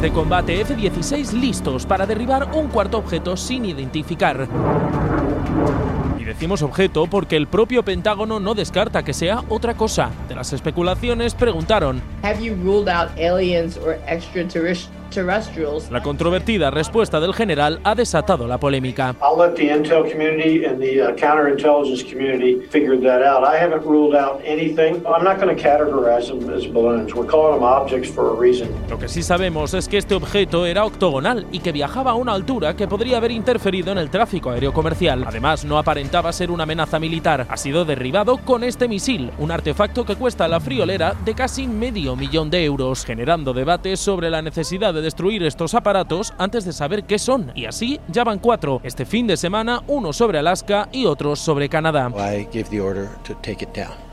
De combate F-16 listos para derribar un cuarto objeto sin identificar. Y decimos objeto porque el propio Pentágono no descarta que sea otra cosa. De las especulaciones preguntaron, Have you ruled out aliens or extraterrestrials? La controvertida respuesta del general ha desatado la polémica. I'll let the intel community and the counterintelligence community figure that out. I haven't ruled out anything. I'm not going to categorize them as balloons. We're calling them objects for a reason. Lo que sí sabemos es que este objeto era octogonal y que viajaba a una altura que podría haber interferido en el tráfico aéreo comercial. Además, no aparentaba ser una amenaza militar. Ha sido derribado con este misil, un artefacto que cuesta a la friolera de casi medio millón de euros, generando debates sobre la necesidad de destruir estos aparatos antes de saber qué son. Y así ya van cuatro. Este fin de semana, uno sobre Alaska y otro sobre Canadá.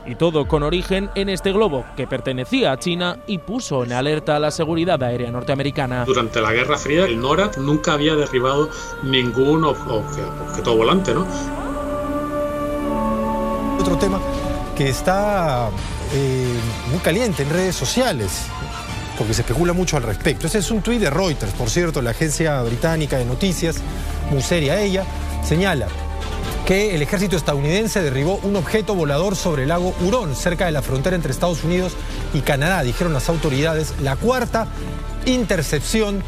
Y todo con origen en este globo, que pertenecía a China y puso en alerta a la seguridad aérea norteamericana. Durante la Guerra Fría, el NORAD nunca había derribado ningún objeto volante, ¿no? Otro tema que está eh, muy caliente en redes sociales porque se especula mucho al respecto. Ese es un tuit de Reuters, por cierto, la agencia británica de noticias, muy seria ella, señala que el ejército estadounidense derribó un objeto volador sobre el lago Hurón, cerca de la frontera entre Estados Unidos y Canadá, dijeron las autoridades, la cuarta intercepción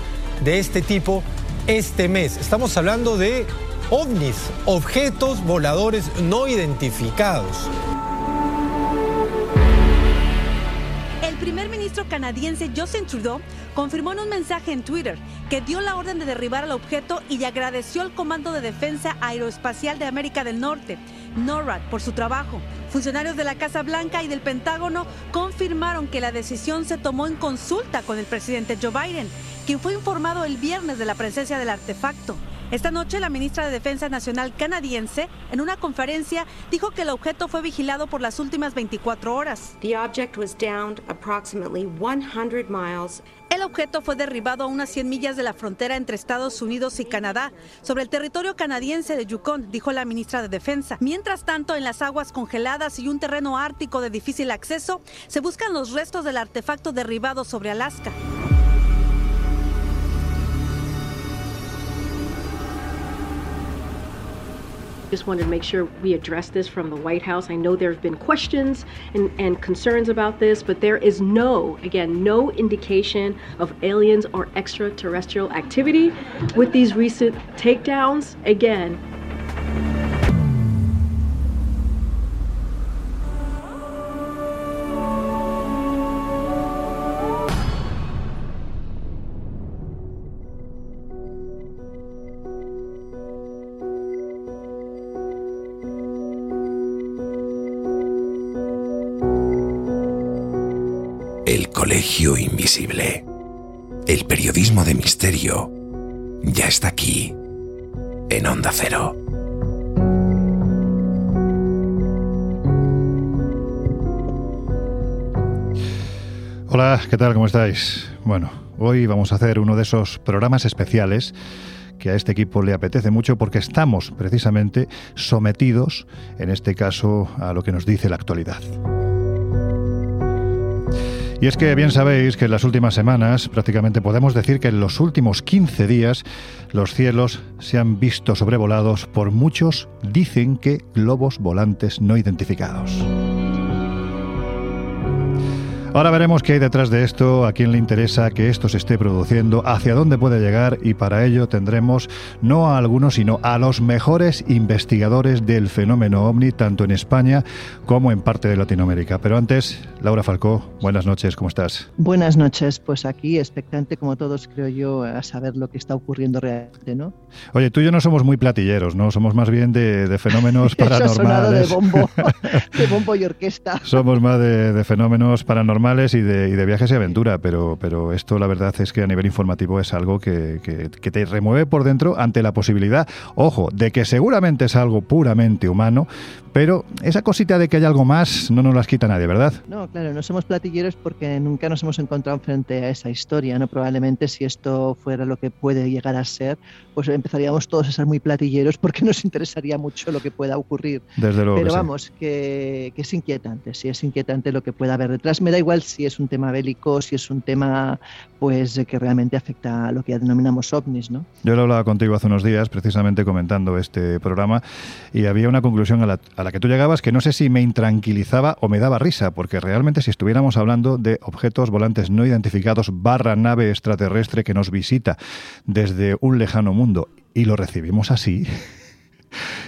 de este tipo este mes. Estamos hablando de ovnis, objetos voladores no identificados. Ministro canadiense Justin Trudeau confirmó en un mensaje en Twitter que dio la orden de derribar el objeto y agradeció al Comando de Defensa Aeroespacial de América del Norte, NORAD, por su trabajo. Funcionarios de la Casa Blanca y del Pentágono confirmaron que la decisión se tomó en consulta con el presidente Joe Biden, quien fue informado el viernes de la presencia del artefacto. Esta noche, la ministra de Defensa Nacional canadiense, en una conferencia, dijo que el objeto fue vigilado por las últimas 24 horas. El objeto fue derribado a unas 100 millas de la frontera entre Estados Unidos y Canadá, sobre el territorio canadiense de Yukon, dijo la ministra de Defensa. Mientras tanto, en las aguas congeladas y un terreno ártico de difícil acceso, se buscan los restos del artefacto derribado sobre Alaska. Just wanted to make sure we address this from the White House. I know there have been questions and, and concerns about this, but there is no, again, no indication of aliens or extraterrestrial activity with these recent takedowns. Again, Invisible. El periodismo de misterio ya está aquí, en Onda Cero. Hola, ¿qué tal? ¿Cómo estáis? Bueno, hoy vamos a hacer uno de esos programas especiales que a este equipo le apetece mucho porque estamos precisamente sometidos, en este caso, a lo que nos dice la actualidad. Y es que bien sabéis que en las últimas semanas, prácticamente podemos decir que en los últimos 15 días, los cielos se han visto sobrevolados por muchos, dicen que globos volantes no identificados. Ahora veremos qué hay detrás de esto, a quién le interesa que esto se esté produciendo, hacia dónde puede llegar y para ello tendremos no a algunos, sino a los mejores investigadores del fenómeno ovni, tanto en España como en parte de Latinoamérica. Pero antes, Laura Falcó, buenas noches, ¿cómo estás? Buenas noches, pues aquí expectante como todos creo yo a saber lo que está ocurriendo realmente, ¿no? Oye, tú y yo no somos muy platilleros, ¿no? Somos más bien de, fenómenos paranormales. de bombo, de bombo y orquesta. somos más de, de fenómenos paranormales y de, viajes y aventura, pero, pero esto la verdad es que a nivel informativo es algo que, que, te remueve por dentro ante la posibilidad, ojo, de que seguramente es algo puramente humano, pero esa cosita de que hay algo más no nos las quita nadie, ¿verdad? No, claro, no somos platilleros porque nunca nos hemos encontrado frente a esa historia, ¿no? Probablemente si esto fuera lo que puede llegar a ser, pues empezaríamos todos a ser muy platilleros porque nos interesaría mucho lo que pueda ocurrir. Desde luego. Pero vamos, que, que, es inquietante, sí, es inquietante lo que pueda haber detrás. Me da igual si es un tema bélico, si es un tema pues que realmente afecta a lo que denominamos ovnis, ¿no? Yo lo hablaba contigo hace unos días, precisamente comentando este programa, y había una conclusión a la, a la que tú llegabas que no sé si me intranquilizaba o me daba risa, porque realmente si estuviéramos hablando de objetos volantes no identificados barra nave extraterrestre que nos visita desde un lejano mundo y lo recibimos así,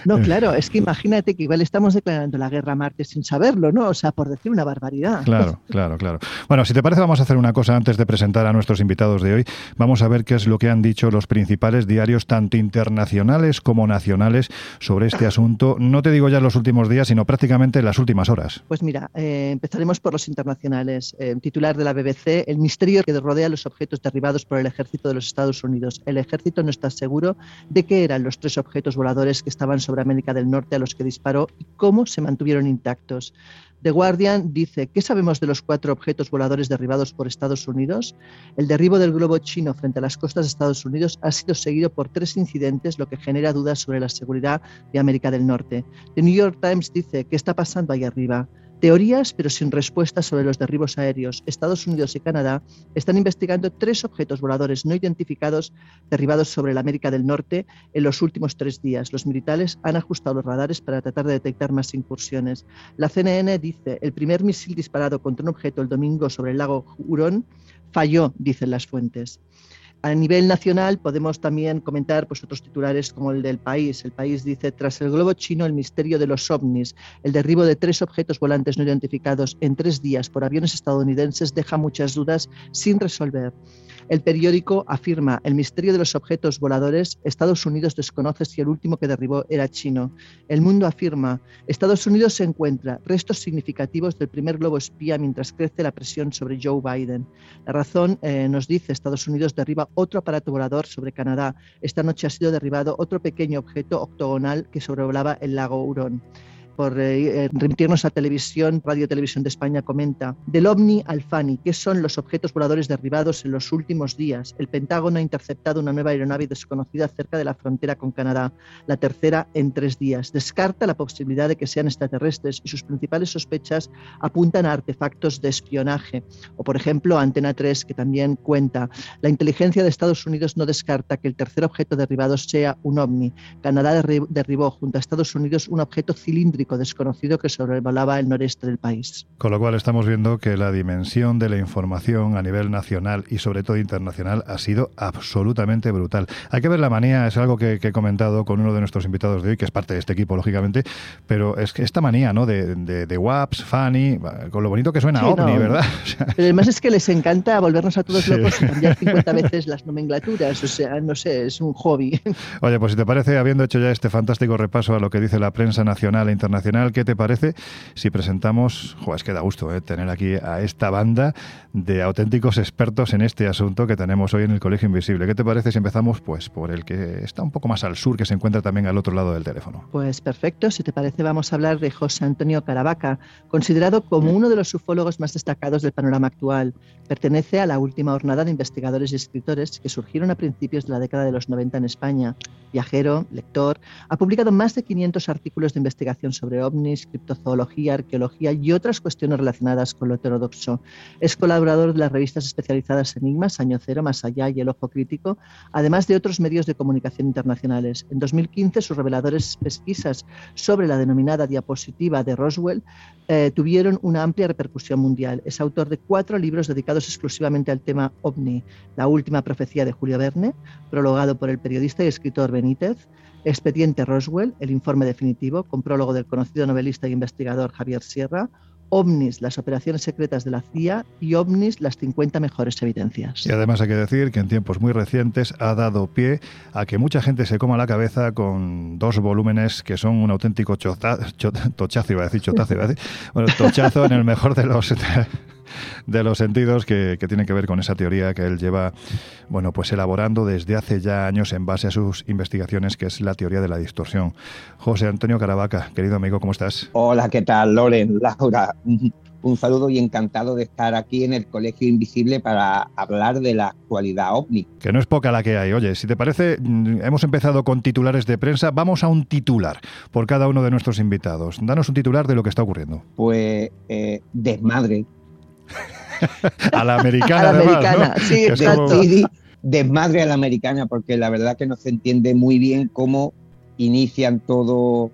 no, claro, es que imagínate que igual estamos declarando la guerra a Marte sin saberlo, ¿no? O sea, por decir una barbaridad. Claro, claro, claro. Bueno, si te parece, vamos a hacer una cosa antes de presentar a nuestros invitados de hoy. Vamos a ver qué es lo que han dicho los principales diarios, tanto internacionales como nacionales, sobre este asunto. No te digo ya en los últimos días, sino prácticamente en las últimas horas. Pues mira, eh, empezaremos por los internacionales. Eh, titular de la BBC, el misterio que rodea los objetos derribados por el ejército de los Estados Unidos. El ejército no está seguro de qué eran los tres objetos voladores que estaban sobre América del Norte a los que disparó y cómo se mantuvieron intactos. The Guardian dice, ¿qué sabemos de los cuatro objetos voladores derribados por Estados Unidos? El derribo del globo chino frente a las costas de Estados Unidos ha sido seguido por tres incidentes, lo que genera dudas sobre la seguridad de América del Norte. The New York Times dice, ¿qué está pasando ahí arriba? Teorías, pero sin respuestas sobre los derribos aéreos. Estados Unidos y Canadá están investigando tres objetos voladores no identificados derribados sobre la América del Norte en los últimos tres días. Los militares han ajustado los radares para tratar de detectar más incursiones. La CNN dice, el primer misil disparado contra un objeto el domingo sobre el lago Hurón falló, dicen las fuentes. A nivel nacional podemos también comentar pues, otros titulares como el del país. El país dice, tras el globo chino, el misterio de los ovnis, el derribo de tres objetos volantes no identificados en tres días por aviones estadounidenses deja muchas dudas sin resolver. El periódico afirma el misterio de los objetos voladores. Estados Unidos desconoce si el último que derribó era chino. El mundo afirma Estados Unidos se encuentra restos significativos del primer globo espía mientras crece la presión sobre Joe Biden. La razón eh, nos dice Estados Unidos derriba otro aparato volador sobre Canadá. Esta noche ha sido derribado otro pequeño objeto octogonal que sobrevolaba el lago Hurón por eh, eh, remitirnos a televisión, Radio Televisión de España comenta, del OVNI al FANI, ¿qué son los objetos voladores derribados en los últimos días? El Pentágono ha interceptado una nueva aeronave desconocida cerca de la frontera con Canadá, la tercera en tres días. Descarta la posibilidad de que sean extraterrestres y sus principales sospechas apuntan a artefactos de espionaje. O, por ejemplo, Antena 3, que también cuenta, la inteligencia de Estados Unidos no descarta que el tercer objeto derribado sea un OVNI. Canadá derribó junto a Estados Unidos un objeto cilíndrico desconocido que sobrevolaba el noreste del país. Con lo cual estamos viendo que la dimensión de la información a nivel nacional y sobre todo internacional ha sido absolutamente brutal. Hay que ver la manía, es algo que, he comentado con uno de nuestros invitados de hoy, que es parte de este equipo, lógicamente, pero es que esta manía ¿no? de, de, WAPS, Fanny, con lo bonito que suena OVNI, ¿verdad? pero además es que les encanta volvernos a todos locos y cambiar 50 veces las nomenclaturas, o sea, no sé, es un hobby. Oye, pues si te parece, habiendo hecho ya este fantástico repaso a lo que dice la prensa nacional e internacional, ¿qué te parece si presentamos, jo, es que da gusto eh, tener aquí a esta banda de auténticos expertos en este asunto que tenemos hoy en el Colegio Invisible? ¿Qué te parece si empezamos pues por el que está un poco más al sur, que se encuentra también al otro lado del teléfono? Pues perfecto, si te parece vamos a hablar de José Antonio Caravaca, considerado como uno de los ufólogos más destacados del panorama actual. Pertenece a la última jornada de investigadores y escritores que surgieron a principios de la década de los 90 en España. Viajero, lector, ha publicado más de 500 artículos de investigación sobre ovnis, criptozoología, arqueología y otras cuestiones relacionadas con lo heterodoxo. Es colaborador de las revistas especializadas Enigmas, Año Cero, Más Allá y El Ojo Crítico, además de otros medios de comunicación internacionales. En 2015, sus reveladores pesquisas sobre la denominada diapositiva de Roswell eh, tuvieron una amplia repercusión mundial. Es autor de cuatro libros dedicados exclusivamente al tema ovni. La última profecía de Julio Verne, prologado por el periodista y escritor Benítez, Expediente Roswell, el informe definitivo, con prólogo del conocido novelista e investigador Javier Sierra, OVNIS, las operaciones secretas de la CIA y OVNIS, las 50 mejores evidencias. Y además hay que decir que en tiempos muy recientes ha dado pie a que mucha gente se coma la cabeza con dos volúmenes que son un auténtico tochazo, iba a decir chotazo, iba a decir, tochazo en el mejor de los de los sentidos que, que tienen que ver con esa teoría que él lleva bueno, pues elaborando desde hace ya años en base a sus investigaciones, que es la teoría de la distorsión. José Antonio Caravaca, querido amigo, ¿cómo estás? Hola, ¿qué tal, Loren, Laura? Un saludo y encantado de estar aquí en el Colegio Invisible para hablar de la actualidad ovni. Que no es poca la que hay. Oye, si te parece, mm, hemos empezado con titulares de prensa. Vamos a un titular por cada uno de nuestros invitados. Danos un titular de lo que está ocurriendo. Pues eh, desmadre a la americana. a la americana, sí, desmadre a la americana, porque la verdad que no se entiende muy bien cómo inician todo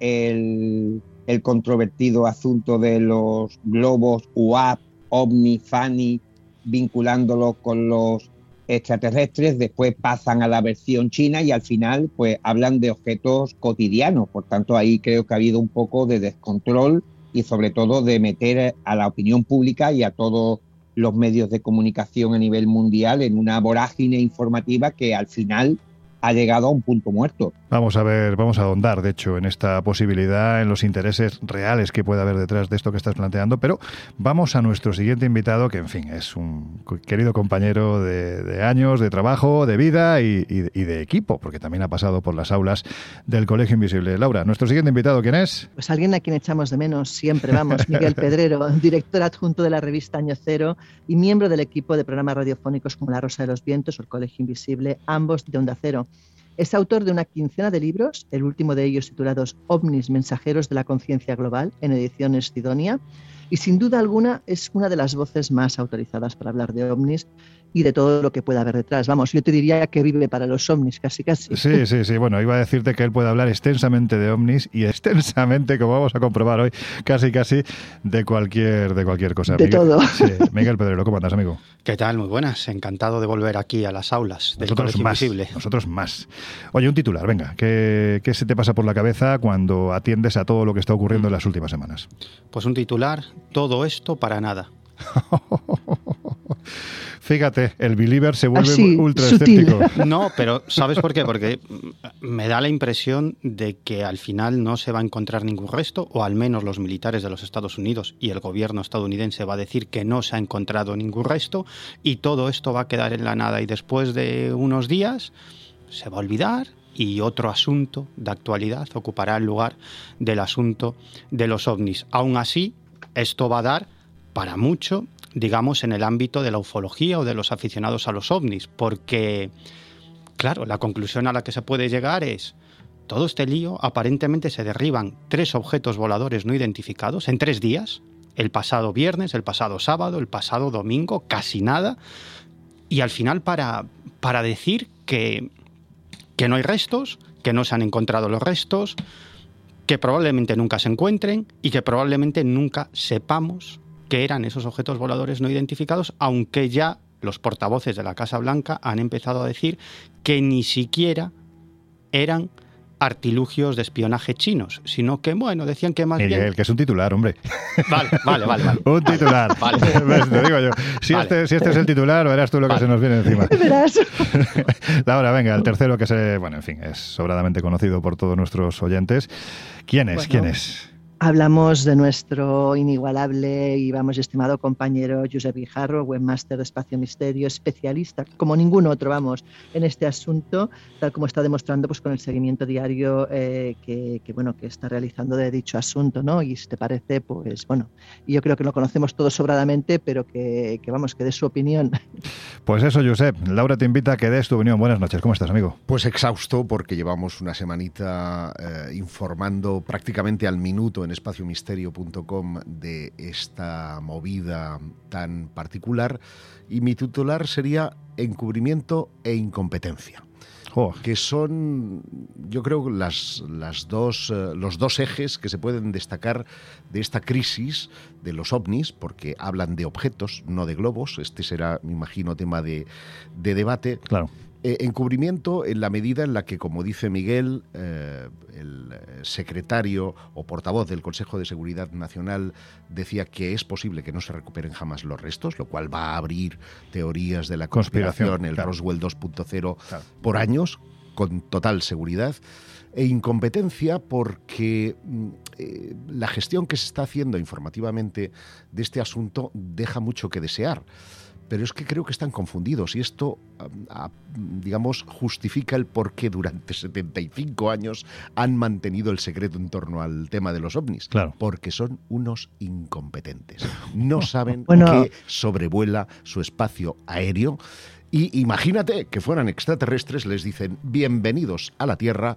el, controvertido asunto de los globos UAP, OVNI, FANI, vinculándolo con los extraterrestres, después pasan a la versión china y al final pues hablan de objetos cotidianos. Por tanto, ahí creo que ha habido un poco de descontrol y sobre todo de meter a la opinión pública y a todos los medios de comunicación a nivel mundial en una vorágine informativa que al final ha llegado a un punto muerto. Vamos a ver, vamos a ahondar, de hecho, en esta posibilidad, en los intereses reales que puede haber detrás de esto que estás planteando, pero vamos a nuestro siguiente invitado, que en fin, es un querido compañero de, años, de trabajo, de vida y, de equipo, porque también ha pasado por las aulas del Colegio Invisible. Laura, nuestro siguiente invitado, ¿quién es? Pues alguien a quien echamos de menos siempre, vamos, Miguel Pedrero, director adjunto de la revista Año Cero y miembro del equipo de programas radiofónicos como La Rosa de los Vientos o el Colegio Invisible, ambos de Onda Cero. Es autor de una quincena de libros, el último de ellos titulados OVNIs, Mensajeros de la Conciencia Global, en ediciones Sidonia, y sin duda alguna es una de las voces más autorizadas para hablar de ovnis y de todo lo que pueda haber detrás. Vamos, yo te diría que vive para los ovnis, casi casi. Sí, sí, sí. Bueno, iba a decirte que él puede hablar extensamente de ovnis y extensamente, como vamos a comprobar hoy, casi casi de cualquier, de cualquier cosa. De todo. Sí, Miguel Pedrero, ¿cómo andas, amigo? ¿Qué tal? Muy buenas. Encantado de volver aquí a las aulas del nosotros más, Invisible. Nosotros más. Oye, un titular, venga. ¿qué, ¿Qué se te pasa por la cabeza cuando atiendes a todo lo que está ocurriendo en las últimas semanas? Pues un titular, todo esto para nada. Fíjate, el believer se vuelve ultra escéptico. No, pero ¿sabes por qué? Porque me da la impresión de que al final no se va a encontrar ningún resto, o al menos los militares de los Estados Unidos y el gobierno estadounidense va a decir que no se ha encontrado ningún resto, y todo esto va a quedar en la nada. Y después de unos días se va a olvidar y otro asunto de actualidad ocupará el lugar del asunto de los ovnis. Aún así, esto va a dar para mucho digamos, en el ámbito de la ufología o de los aficionados a los ovnis, porque, claro, la conclusión a la que se puede llegar es, todo este lío, aparentemente se derriban tres objetos voladores no identificados en tres días, el pasado viernes, el pasado sábado, el pasado domingo, casi nada, y al final para, para decir que, que no hay restos, que no se han encontrado los restos, que probablemente nunca se encuentren y que probablemente nunca sepamos que eran esos objetos voladores no identificados, aunque ya los portavoces de la Casa Blanca han empezado a decir que ni siquiera eran artilugios de espionaje chinos, sino que, bueno, decían que más Miguel, bien... que es un titular, hombre. Vale, vale, vale. un titular. Vale. Te digo yo. Si, este, si, este, es el titular, verás tú lo que se nos viene encima. Verás. Laura, venga, el tercero que se... Bueno, en fin, es sobradamente conocido por todos nuestros oyentes. ¿Quién es? ¿Quién es? Hablamos de nuestro inigualable y vamos estimado compañero Josep Guijarro, webmaster de Espacio Misterio, especialista como ningún otro, vamos, en este asunto, tal como está demostrando pues con el seguimiento diario eh, que, bueno que está realizando de dicho asunto, ¿no? Y si te parece, pues bueno, yo creo que lo conocemos todos sobradamente, pero que, vamos que dé su opinión. Pues eso, Josep. Laura te invita a que des tu opinión. Buenas noches. ¿Cómo estás, amigo? Pues exhausto porque llevamos una semanita eh, informando prácticamente al minuto en espaciomisterio.com de esta movida tan particular y mi titular sería encubrimiento e incompetencia. que son, yo creo, las, las dos, eh, los dos ejes que se pueden destacar de esta crisis de los ovnis, porque hablan de objetos, no de globos. Este será, me imagino, tema de, de debate. Claro. Eh, encubrimiento en la medida en la que, como dice Miguel, eh, el eh, secretario o portavoz del Consejo de Seguridad Nacional decía que es posible que no se recuperen jamás los restos, lo cual va a abrir teorías de la conspiración, el Roswell 2.0 por años, con total seguridad e incompetencia porque mm, la gestión que se está haciendo informativamente de este asunto deja mucho que desear pero es que creo que están confundidos y esto, digamos, justifica el por qué durante 75 años han mantenido el secreto en torno al tema de los ovnis. Claro. Porque son unos incompetentes. No saben que sobrevuela su espacio aéreo. Y imagínate que fueran extraterrestres, les dicen bienvenidos a la Tierra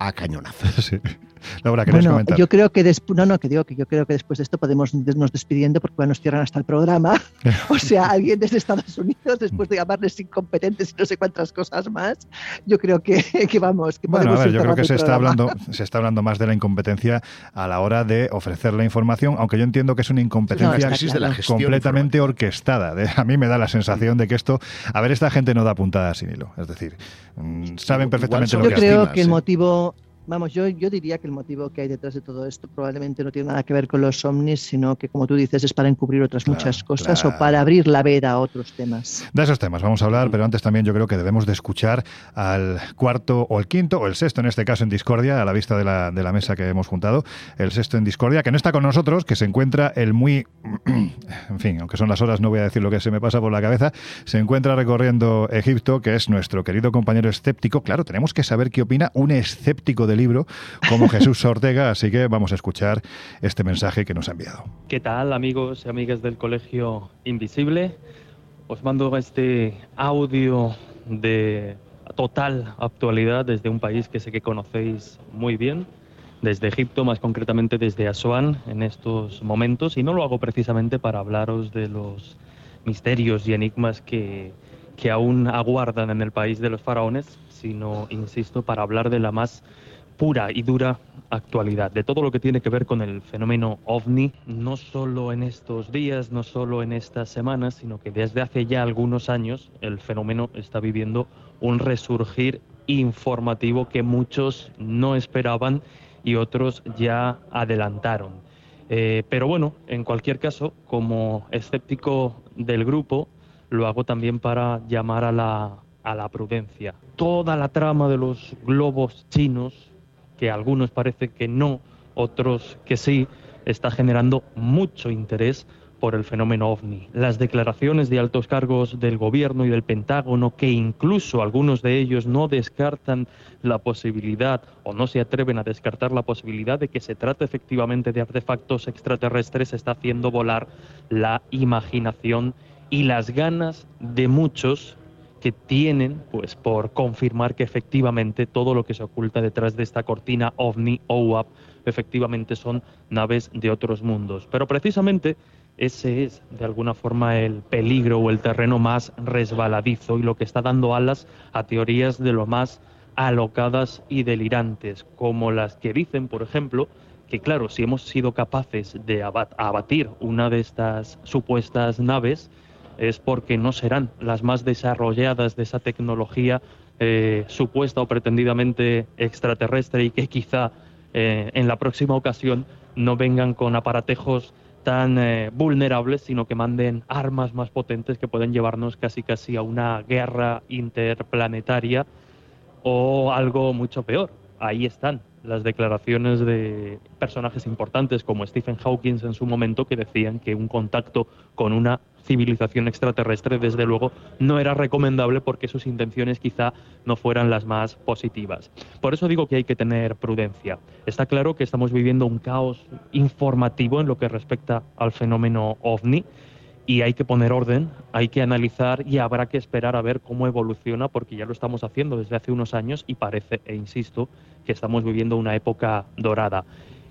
a cañonazos. Laura, bueno, comentar? Yo creo que después, no, no, que digo que yo creo que después de esto podemos irnos despidiendo porque nos cierran hasta el programa. o sea, alguien desde Estados Unidos, después de llamarles incompetentes y no sé cuántas cosas más, yo creo que, que vamos, que bueno, a ver, yo creo que se está hablando, se está hablando más de la incompetencia a la hora de ofrecer la información, aunque yo entiendo que es una incompetencia completamente orquestada. a mí me da la sensación de que esto, a ver, esta gente no da puntada sin hilo, es decir, mm, saben perfectamente lo que Yo creo que el motivo Vamos, yo, yo diría que el motivo que hay detrás de todo esto probablemente no tiene nada que ver con los ovnis, sino que, como tú dices, es para encubrir otras muchas cosas o para abrir la veda a otros temas. De esos temas vamos a hablar, pero antes también yo creo que debemos de escuchar al cuarto o el quinto, o el sexto en este caso en Discordia, a la vista de la, de la mesa que hemos juntado, el sexto en Discordia, que no está con nosotros, que se encuentra el muy, en fin, aunque son las horas, no voy a decir lo que se me pasa por la cabeza, se encuentra recorriendo Egipto, que es nuestro querido compañero escéptico. Claro, tenemos que saber qué opina un escéptico del libro como Jesús Ortega, así que vamos a escuchar este mensaje que nos ha enviado. ¿Qué tal amigos y amigas del Colegio Invisible? Os mando este audio de total actualidad desde un país que sé que conocéis muy bien, desde Egipto, más concretamente desde Asuán en estos momentos, y no lo hago precisamente para hablaros de los misterios y enigmas que, que aún aguardan en el país de los faraones, sino, insisto, para hablar de la más pura y dura actualidad, de todo lo que tiene que ver con el fenómeno ovni, no solo en estos días, no solo en estas semanas, sino que desde hace ya algunos años el fenómeno está viviendo un resurgir informativo que muchos no esperaban y otros ya adelantaron. Eh, pero bueno, en cualquier caso, como escéptico del grupo, lo hago también para llamar a la, a la prudencia. Toda la trama de los globos chinos que algunos parece que no, otros que sí, está generando mucho interés por el fenómeno ovni. Las declaraciones de altos cargos del gobierno y del Pentágono, que incluso algunos de ellos no descartan la posibilidad o no se atreven a descartar la posibilidad de que se trate efectivamente de artefactos extraterrestres, está haciendo volar la imaginación y las ganas de muchos que tienen pues por confirmar que efectivamente todo lo que se oculta detrás de esta cortina ovni o UAP efectivamente son naves de otros mundos. Pero precisamente ese es de alguna forma el peligro o el terreno más resbaladizo y lo que está dando alas a teorías de lo más alocadas y delirantes, como las que dicen, por ejemplo, que claro, si hemos sido capaces de abatir una de estas supuestas naves, es porque no serán las más desarrolladas de esa tecnología eh, supuesta o pretendidamente extraterrestre y que quizá eh, en la próxima ocasión no vengan con aparatejos tan eh, vulnerables, sino que manden armas más potentes que pueden llevarnos casi casi a una guerra interplanetaria o algo mucho peor. Ahí están, las declaraciones de personajes importantes como Stephen Hawking en su momento que decían que un contacto con una civilización extraterrestre desde luego no era recomendable porque sus intenciones quizá no fueran las más positivas. Por eso digo que hay que tener prudencia. Está claro que estamos viviendo un caos informativo en lo que respecta al fenómeno ovni y hay que poner orden, hay que analizar y habrá que esperar a ver cómo evoluciona porque ya lo estamos haciendo desde hace unos años y parece, e insisto, que estamos viviendo una época dorada.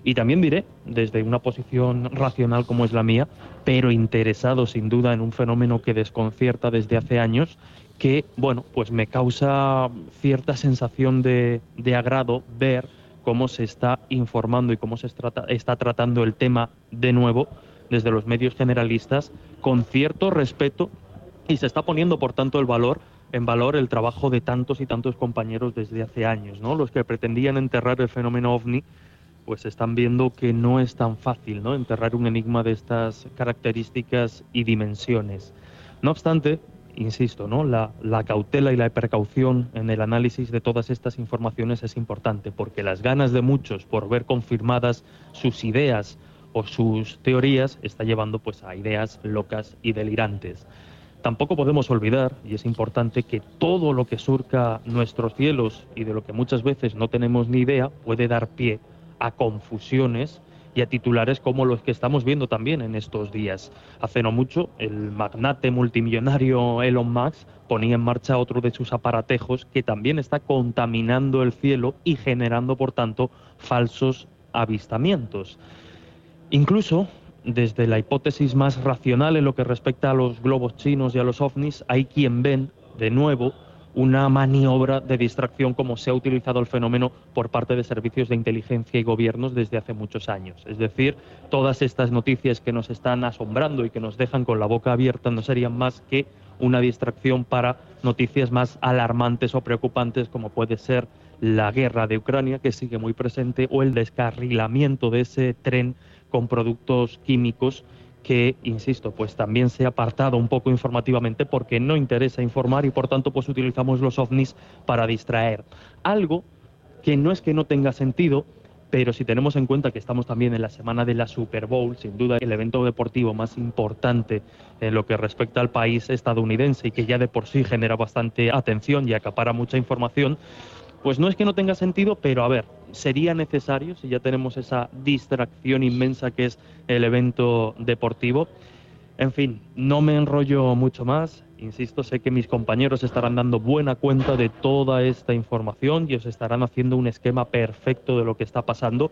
Y también diré, desde una posición racional como es la mía, pero interesado sin duda en un fenómeno que desconcierta desde hace años, que, bueno, pues me causa cierta sensación de, de agrado ver cómo se está informando y cómo se está tratando el tema de nuevo desde los medios generalistas con cierto respeto y se está poniendo, por tanto, el valor en valor el trabajo de tantos y tantos compañeros desde hace años, ¿no? Los que pretendían enterrar el fenómeno ovni, pues están viendo que no es tan fácil, ¿no? Enterrar un enigma de estas características y dimensiones. No obstante, insisto, ¿no? La, la, cautela y la precaución en el análisis de todas estas informaciones es importante, porque las ganas de muchos por ver confirmadas sus ideas o sus teorías está llevando pues a ideas locas y delirantes. Tampoco podemos olvidar, y es importante, que todo lo que surca nuestros cielos y de lo que muchas veces no tenemos ni idea puede dar pie a confusiones y a titulares como los que estamos viendo también en estos días. Hace no mucho, el magnate multimillonario Elon Musk ponía en marcha otro de sus aparatejos que también está contaminando el cielo y generando, por tanto, falsos avistamientos. Incluso desde la hipótesis más racional en lo que respecta a los globos chinos y a los ovnis, hay quien ven de nuevo una maniobra de distracción como se ha utilizado el fenómeno por parte de servicios de inteligencia y gobiernos desde hace muchos años. Es decir, todas estas noticias que nos están asombrando y que nos dejan con la boca abierta no serían más que una distracción para noticias más alarmantes o preocupantes como puede ser la guerra de Ucrania, que sigue muy presente, o el descarrilamiento de ese tren con productos químicos que, insisto, pues también se ha apartado un poco informativamente porque no interesa informar y por tanto pues utilizamos los ovnis para distraer. Algo que no es que no tenga sentido, pero si tenemos en cuenta que estamos también en la semana de la Super Bowl, sin duda el evento deportivo más importante en lo que respecta al país estadounidense y que ya de por sí genera bastante atención y acapara mucha información, pues no es que no tenga sentido, pero a ver, sería necesario, si ya tenemos esa distracción inmensa que es el evento deportivo. En fin, no me enrollo mucho más. Insisto, sé que mis compañeros estarán dando buena cuenta de toda esta información y os estarán haciendo un esquema perfecto de lo que está pasando,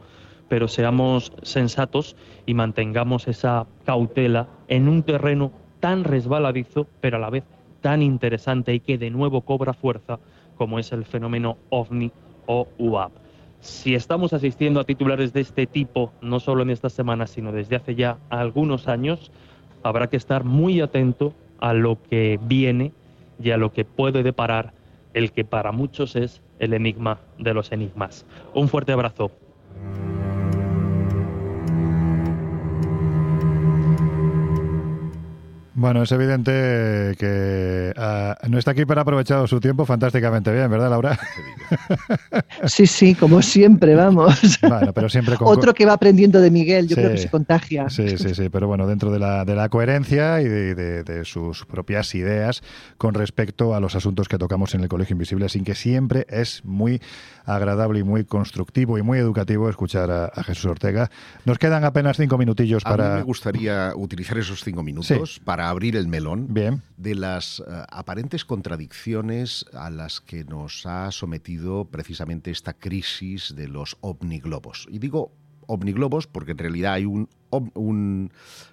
pero seamos sensatos y mantengamos esa cautela en un terreno tan resbaladizo, pero a la vez tan interesante y que de nuevo cobra fuerza como es el fenómeno ovni o UAP. Si estamos asistiendo a titulares de este tipo, no solo en esta semana, sino desde hace ya algunos años, habrá que estar muy atento a lo que viene y a lo que puede deparar el que para muchos es el enigma de los enigmas. Un fuerte abrazo. Bueno, es evidente que ah, no está aquí, pero ha aprovechado su tiempo fantásticamente bien, ¿verdad, Laura? Sí, sí, como siempre, vamos. Bueno, pero siempre con... Otro que va aprendiendo de Miguel, yo creo que se contagia. Sí, sí, sí, pero bueno, dentro de la, de la coherencia y de, de, sus propias ideas con respecto a los asuntos que tocamos en el Colegio Invisible, sin que siempre es muy agradable y muy constructivo y muy educativo escuchar a, Jesús Ortega. Nos quedan apenas cinco minutillos para... A mí me gustaría utilizar esos cinco minutos para abrir el melón de las eh, aparentes contradicciones a las que nos ha sometido precisamente esta crisis de los ovniglobos. Y digo ovniglobos porque en realidad hay un, un,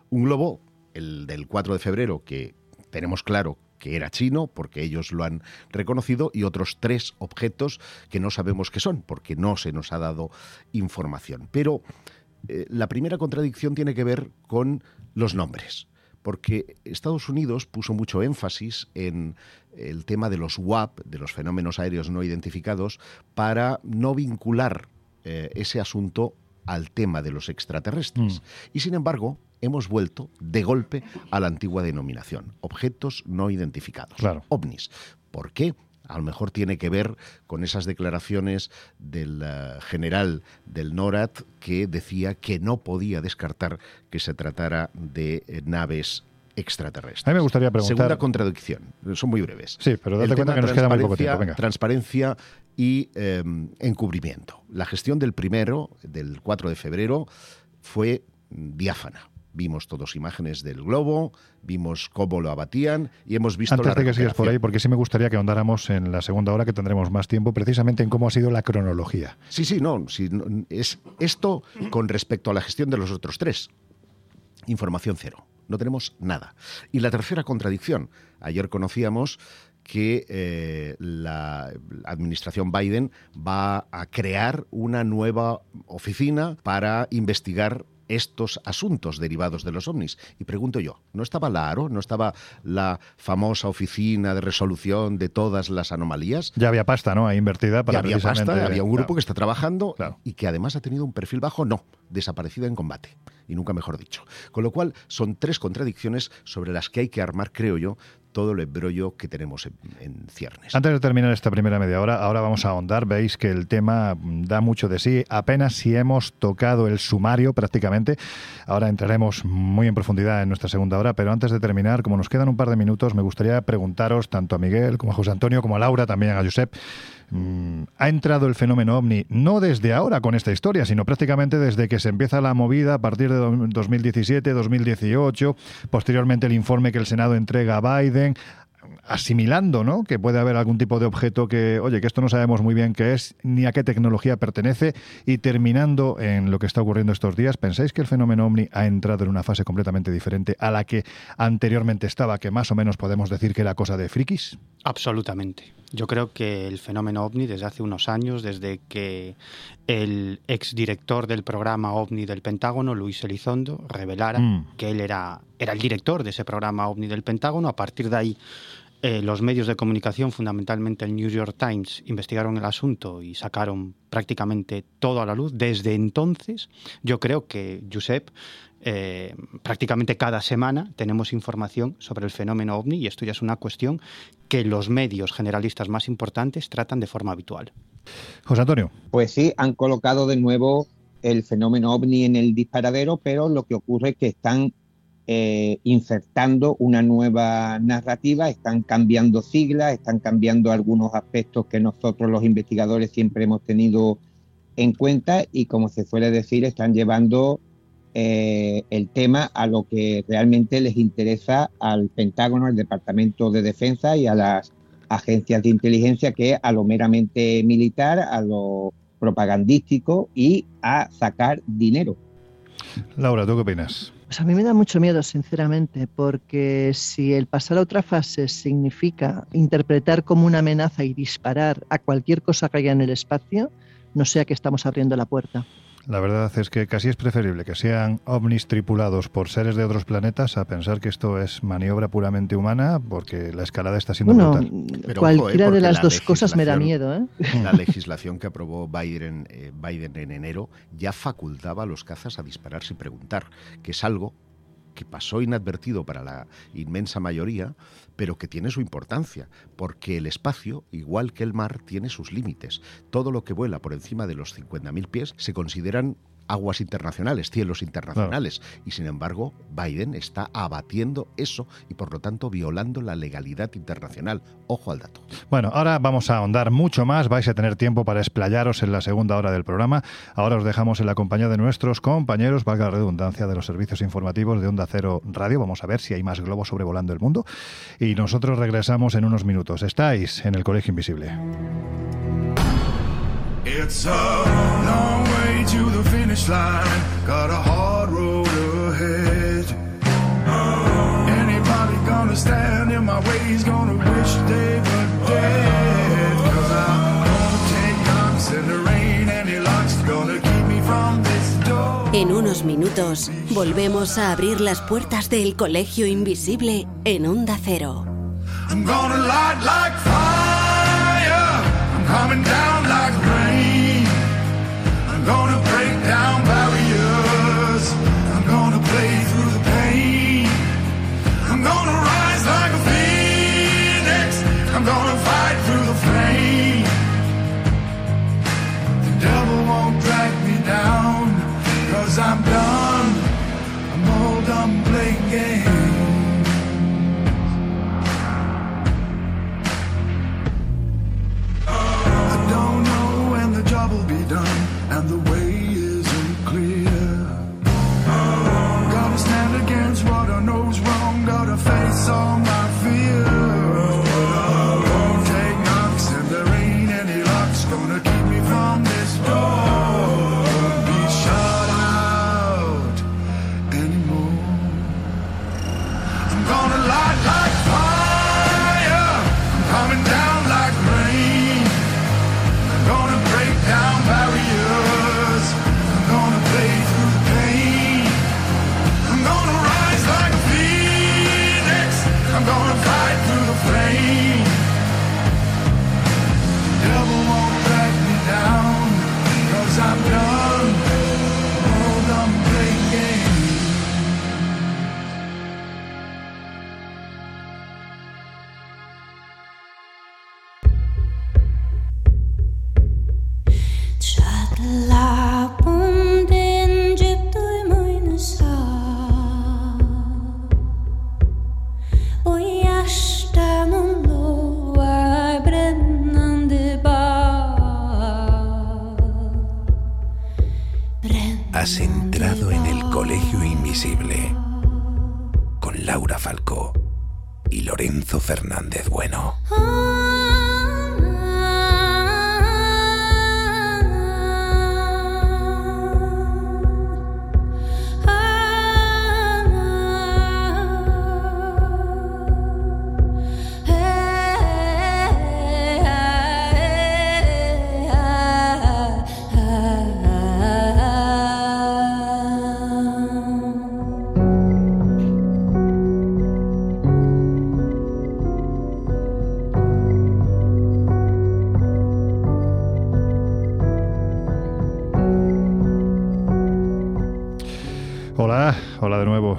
un globo, el del 4 de febrero, que tenemos claro que era chino, porque ellos lo han reconocido, y otros tres objetos que no sabemos qué son, porque no se nos ha dado información. Pero eh, la primera contradicción tiene que ver con los nombres porque Estados Unidos puso mucho énfasis en el tema de los WAP, de los fenómenos aéreos no identificados, para no vincular eh, ese asunto al tema de los extraterrestres. Mm. Y sin embargo, hemos vuelto de golpe a la antigua denominación, objetos no identificados, ovnis. ¿Por qué? A lo mejor tiene que ver con esas declaraciones del eh, general del NORAD que decía que no podía descartar que se tratara de eh, naves extraterrestres. A mí me gustaría preguntar... Segunda contradicción, son muy breves. Sí, pero date El cuenta que nos queda muy poco tiempo. Venga. Transparencia y eh, encubrimiento. La gestión del primero, del 4 de febrero, fue diáfana. Vimos todos imágenes del globo, vimos cómo lo abatían y hemos visto Antes la de que sigas por ahí, porque sí me gustaría que ahondáramos en la segunda hora, que tendremos más tiempo, precisamente en cómo ha sido la cronología. Sí, sí, no, sí, no, es esto con respecto a la gestión de los otros tres. Información cero. No tenemos nada. Y la tercera contradicción. Ayer conocíamos que eh, la administración Biden va a crear una nueva oficina para investigar estos asuntos derivados de los ovnis. Y pregunto yo, ¿no estaba la ARO? ¿No estaba la famosa oficina de resolución de todas las anomalías? Ya había pasta, ¿no? Ahí invertida para Ya había precisamente- pasta, había un grupo Claro. que está trabajando y que además ha tenido un perfil bajo, no, desaparecida en combate, y nunca mejor dicho. Con lo cual, son tres contradicciones sobre las que hay que armar, creo yo, todo el embrollo que tenemos en, en ciernes. Antes de terminar esta primera media hora, ahora vamos a ahondar. Veis que el tema da mucho de sí. Apenas si hemos tocado el sumario prácticamente. Ahora entraremos muy en profundidad en nuestra segunda hora, pero antes de terminar, como nos quedan un par de minutos, me gustaría preguntaros tanto a Miguel como a José Antonio, como a Laura, también a Josep. Mm, ¿Ha entrado el fenómeno ovni no desde ahora con esta historia, sino prácticamente desde que se empieza la movida a partir de do- 2017, 2018, posteriormente el informe que el Senado entrega a Biden, asimilando, ¿no? Que puede haber algún tipo de objeto que, oye, que esto no sabemos muy bien qué es ni a qué tecnología pertenece y terminando en lo que está ocurriendo estos días, ¿pensáis que el fenómeno ovni ha entrado en una fase completamente diferente a la que anteriormente estaba, que más o menos podemos decir que era cosa de frikis? Absolutamente. Yo creo que el fenómeno ovni desde hace unos años, desde que el exdirector del programa ovni del Pentágono, Luis Elizondo, revelara Mm. que él era, era el director de ese programa ovni del Pentágono, a partir de ahí eh, los medios de comunicación, fundamentalmente el New York Times, investigaron el asunto y sacaron prácticamente todo a la luz. Desde entonces, yo creo que Josep, eh, prácticamente cada semana tenemos información sobre el fenómeno ovni y esto ya es una cuestión que los medios generalistas más importantes tratan de forma habitual. José Antonio. Pues sí, han colocado de nuevo el fenómeno ovni en el disparadero, pero lo que ocurre es que están eh, insertando una nueva narrativa, están cambiando siglas, están cambiando algunos aspectos que nosotros los investigadores siempre hemos tenido en cuenta y como se suele decir, están llevando eh, el tema a lo que realmente les interesa al Pentágono, al Departamento de Defensa y a las agencias de inteligencia, que es a lo meramente militar, a lo propagandístico y a sacar dinero. Laura, ¿tú qué opinas? Pues a mí me da mucho miedo, sinceramente, porque si el pasar a otra fase significa interpretar como una amenaza y disparar a cualquier cosa que haya en el espacio, no sé a qué estamos abriendo la puerta. La verdad es que casi es preferible que sean ovnis tripulados por seres de otros planetas a pensar que esto es maniobra puramente humana, porque la escalada está siendo Bueno, brutal. Pero cualquiera ojo, eh, de las la dos cosas me da legislación- miedo, ¿eh? La legislación que aprobó Biden, eh, Biden en enero ya facultaba a los cazas a disparar sin preguntar, que es algo que pasó inadvertido para la inmensa mayoría, pero que tiene su importancia, porque el espacio, igual que el mar, tiene sus límites. Todo lo que vuela por encima de los 50.000 pies se consideran aguas internacionales, cielos internacionales, y sin embargo Biden está abatiendo eso y por lo tanto violando la legalidad internacional. Ojo al dato. Bueno, ahora vamos a ahondar mucho más, vais a tener tiempo para explayaros en la segunda hora del programa. Ahora os dejamos en la compañía de nuestros compañeros, valga la redundancia, de los servicios informativos de Onda Cero Radio. Vamos a ver si hay más globos sobrevolando el mundo. Y nosotros regresamos en unos minutos. Estáis en el Colegio Invisible. It's a long way to the finish line. Got a hard road ahead. Anybody gonna stand in my way is gonna wish they were dead. Cause I'm gonna take knocks in the rain. Any luck's gonna keep me from this door. En unos minutos volvemos a abrir las puertas del Colegio Invisible en Onda Cero. I'm gonna light like fire. I'm coming down like rain. I'm gonna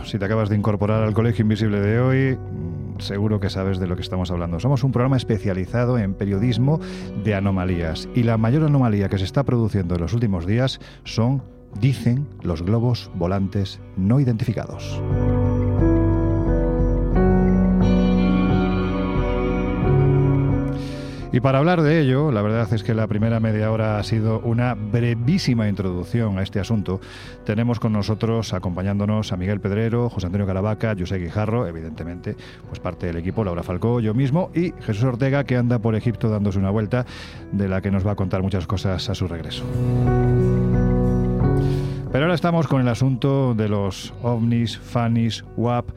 Si te acabas de incorporar al Colegio Invisible de hoy, mm, seguro que sabes de lo que estamos hablando. Somos un programa especializado en periodismo de anomalías y la mayor anomalía que se está produciendo en los últimos días son, dicen, los globos volantes no identificados. Y para hablar de ello, la verdad es que la primera media hora ha sido una brevísima introducción a este asunto. Tenemos con nosotros, acompañándonos, a Miguel Pedrero, José Antonio Caravaca, José Guijarro, evidentemente, pues parte del equipo, Laura Falcó, yo mismo, y Jesús Ortega, que anda por Egipto dándose una vuelta, de la que nos va a contar muchas cosas a su regreso. Pero ahora estamos con el asunto de los ovnis, fanis, WAP,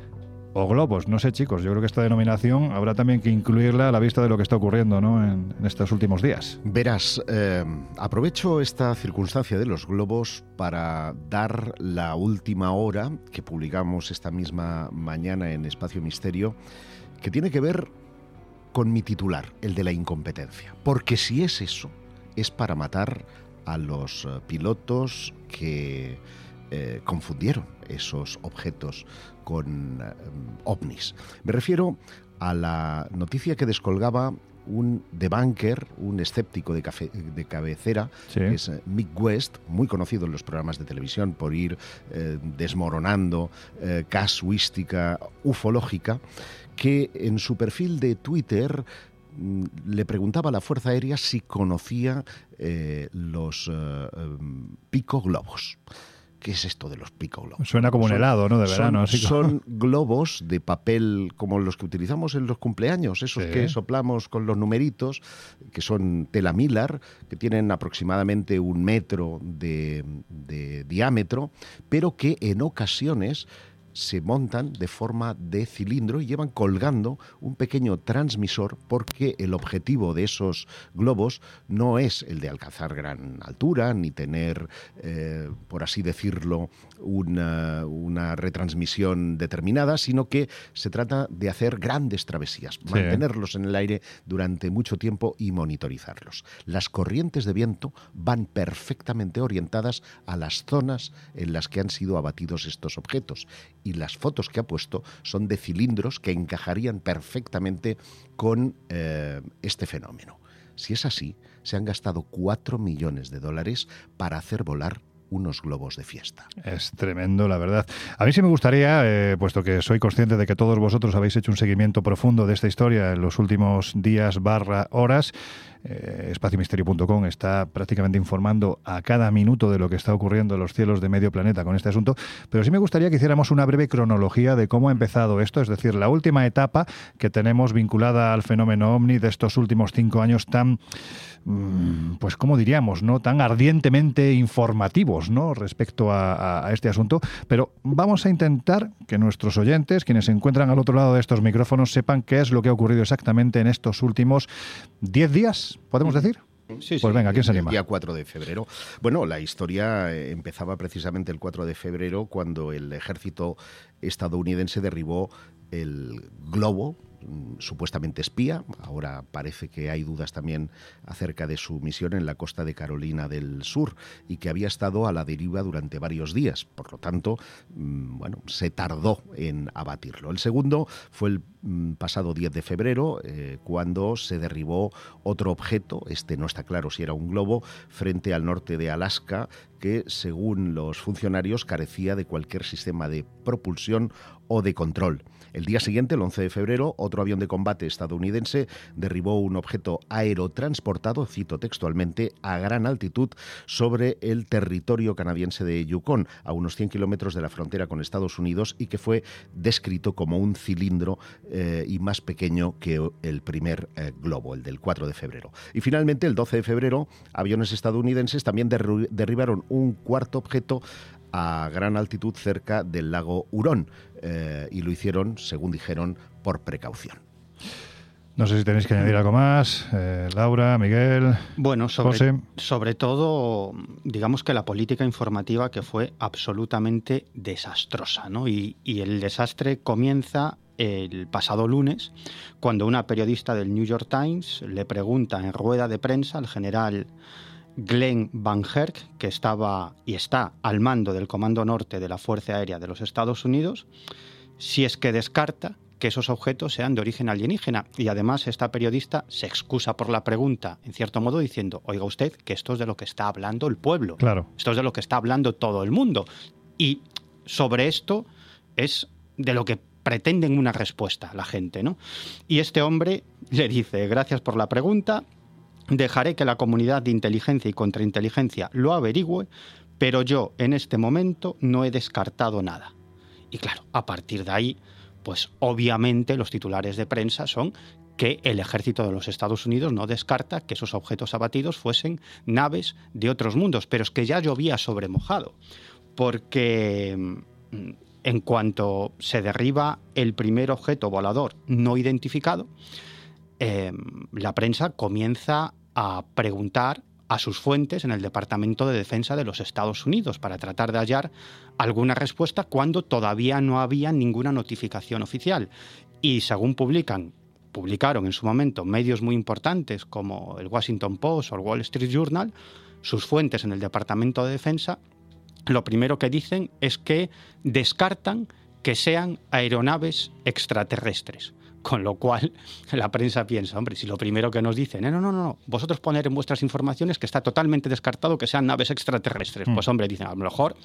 o globos. No sé, chicos, yo creo que esta denominación habrá también que incluirla a la vista de lo que está ocurriendo ¿no? en, estos últimos días. Verás, eh, aprovecho esta circunstancia de los globos para dar la última hora que publicamos esta misma mañana en Espacio Misterio, que tiene que ver con mi titular, el de la incompetencia. Porque si es eso, es para matar a los eh, pilotos que eh, confundieron esos objetos con eh, ovnis. Me refiero a la noticia que descolgaba un debunker, un escéptico de, cafe- de cabecera, Sí. que es eh, Mick West, muy conocido en los programas de televisión por ir eh, desmoronando eh, casuística ufológica, que en su perfil de Twitter mm, le preguntaba a la Fuerza Aérea si conocía eh, los pico globos. ¿Qué es esto de los pico globos? Suena como un helado, ¿no? De son- verano. así como- Son globos de papel como los que utilizamos en los cumpleaños, esos Sí. que soplamos con los numeritos, que son tela Millar, que tienen aproximadamente un metro de, de diámetro, pero que en ocasiones se montan de forma de cilindro y llevan colgando un pequeño transmisor porque el objetivo de esos globos no es el de alcanzar gran altura ni tener, eh, por así decirlo, una, una retransmisión determinada, sino que se trata de hacer grandes travesías, mantenerlos en el aire durante mucho tiempo y monitorizarlos. Las corrientes de viento van perfectamente orientadas a las zonas en las que han sido abatidos estos objetos y las fotos que ha puesto son de cilindros que encajarían perfectamente con eh, este fenómeno. Si es así, se han gastado 4 millones de dólares para hacer volar unos globos de fiesta. Es tremendo, la verdad. A mí sí me gustaría, eh, puesto que soy consciente de que todos vosotros habéis hecho un seguimiento profundo de esta historia en los últimos días barra horas, eh, espaciomisterio.com está prácticamente informando a cada minuto de lo que está ocurriendo en los cielos de medio planeta con este asunto, pero sí me gustaría que hiciéramos una breve cronología de cómo ha empezado esto, es decir, la última etapa que tenemos vinculada al fenómeno ovni de estos últimos cinco años tan mm, pues como diríamos, ¿no? Tan ardientemente informativos, ¿no? Respecto a, este asunto. Pero vamos a intentar que nuestros oyentes, quienes se encuentran al otro lado de estos micrófonos, sepan qué es lo que ha ocurrido exactamente en estos últimos 10 días, ¿podemos decir? pues venga, ¿quién se el anima? día 4 de febrero. Bueno, la historia eh, empezaba precisamente el 4 de febrero cuando el ejército estadounidense derribó el globo supuestamente espía. Ahora parece que hay dudas también acerca de su misión en la costa de Carolina del Sur y que había estado a la deriva durante varios días. Por lo tanto, mm, bueno, se tardó en abatirlo. El segundo fue el mm, pasado 10 de febrero, eh, cuando se derribó otro objeto, este no está claro si era un globo, frente al norte de Alaska, que según los funcionarios carecía de cualquier sistema de propulsión o de control. El día siguiente, el 11 de febrero, otro avión de combate estadounidense derribó un objeto aerotransportado, cito textualmente, a gran altitud sobre el territorio canadiense de Yukon, a unos 100 kilómetros de la frontera con Estados Unidos, y que fue descrito como un cilindro eh, y más pequeño que el primer eh, globo, el del 4 de febrero. Y finalmente, el 12 de febrero, aviones estadounidenses también derribaron un cuarto objeto a gran altitud cerca del lago Hurón eh, y lo hicieron, según dijeron, por precaución. No sé si tenéis que añadir algo más. Eh, Laura, Miguel. Bueno, sobre, José. sobre todo, digamos que la política informativa que fue absolutamente desastrosa, ¿no? Y, y el desastre comienza el pasado lunes, cuando una periodista del New York Times le pregunta en rueda de prensa al general Glenn Van Herk, que estaba y está al mando del Comando Norte de la Fuerza Aérea de los Estados Unidos, si es que descarta que esos objetos sean de origen alienígena. Y además esta periodista se excusa por la pregunta, en cierto modo, diciendo, oiga usted, que esto es de lo que está hablando el pueblo. Claro. Esto es de lo que está hablando todo el mundo. Y sobre esto es de lo que pretenden una respuesta la gente, ¿no? Y este hombre le dice, gracias por la pregunta, dejaré que la comunidad de inteligencia y contrainteligencia lo averigüe, pero yo en este momento no he descartado nada. Y claro, a partir de ahí, pues obviamente los titulares de prensa son que el ejército de los Estados Unidos no descarta que esos objetos abatidos fuesen naves de otros mundos, pero es que ya llovía sobre mojado, porque mm, en cuanto se derriba el primer objeto volador no identificado, eh, la prensa comienza a preguntar a sus fuentes en el Departamento de Defensa de los Estados Unidos para tratar de hallar alguna respuesta cuando todavía no había ninguna notificación oficial. Y según publican, publicaron en su momento medios muy importantes como el Washington Post o el Wall Street Journal, sus fuentes en el Departamento de Defensa, lo primero que dicen es que descartan que sean aeronaves extraterrestres. Con lo cual la prensa piensa, hombre, si lo primero que nos dicen, "Eh, no, no, no, no, vosotros poner en vuestras informaciones que está totalmente descartado que sean naves extraterrestres. Mm. Pues hombre, dicen, a lo mejor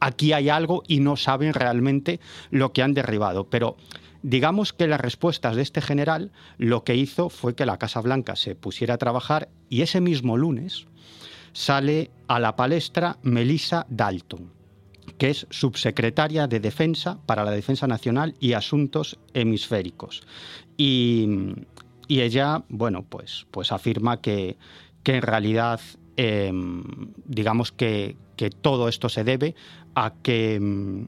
aquí hay algo y no saben realmente lo que han derribado. Pero digamos que las respuestas de este general lo que hizo fue que la Casa Blanca se pusiera a trabajar y ese mismo lunes sale a la palestra Melissa Dalton que es subsecretaria de Defensa para la Defensa Nacional y Asuntos Hemisféricos. Y, y ella, bueno, pues, pues afirma que, que en realidad, eh, digamos que, que todo esto se debe a que, mm,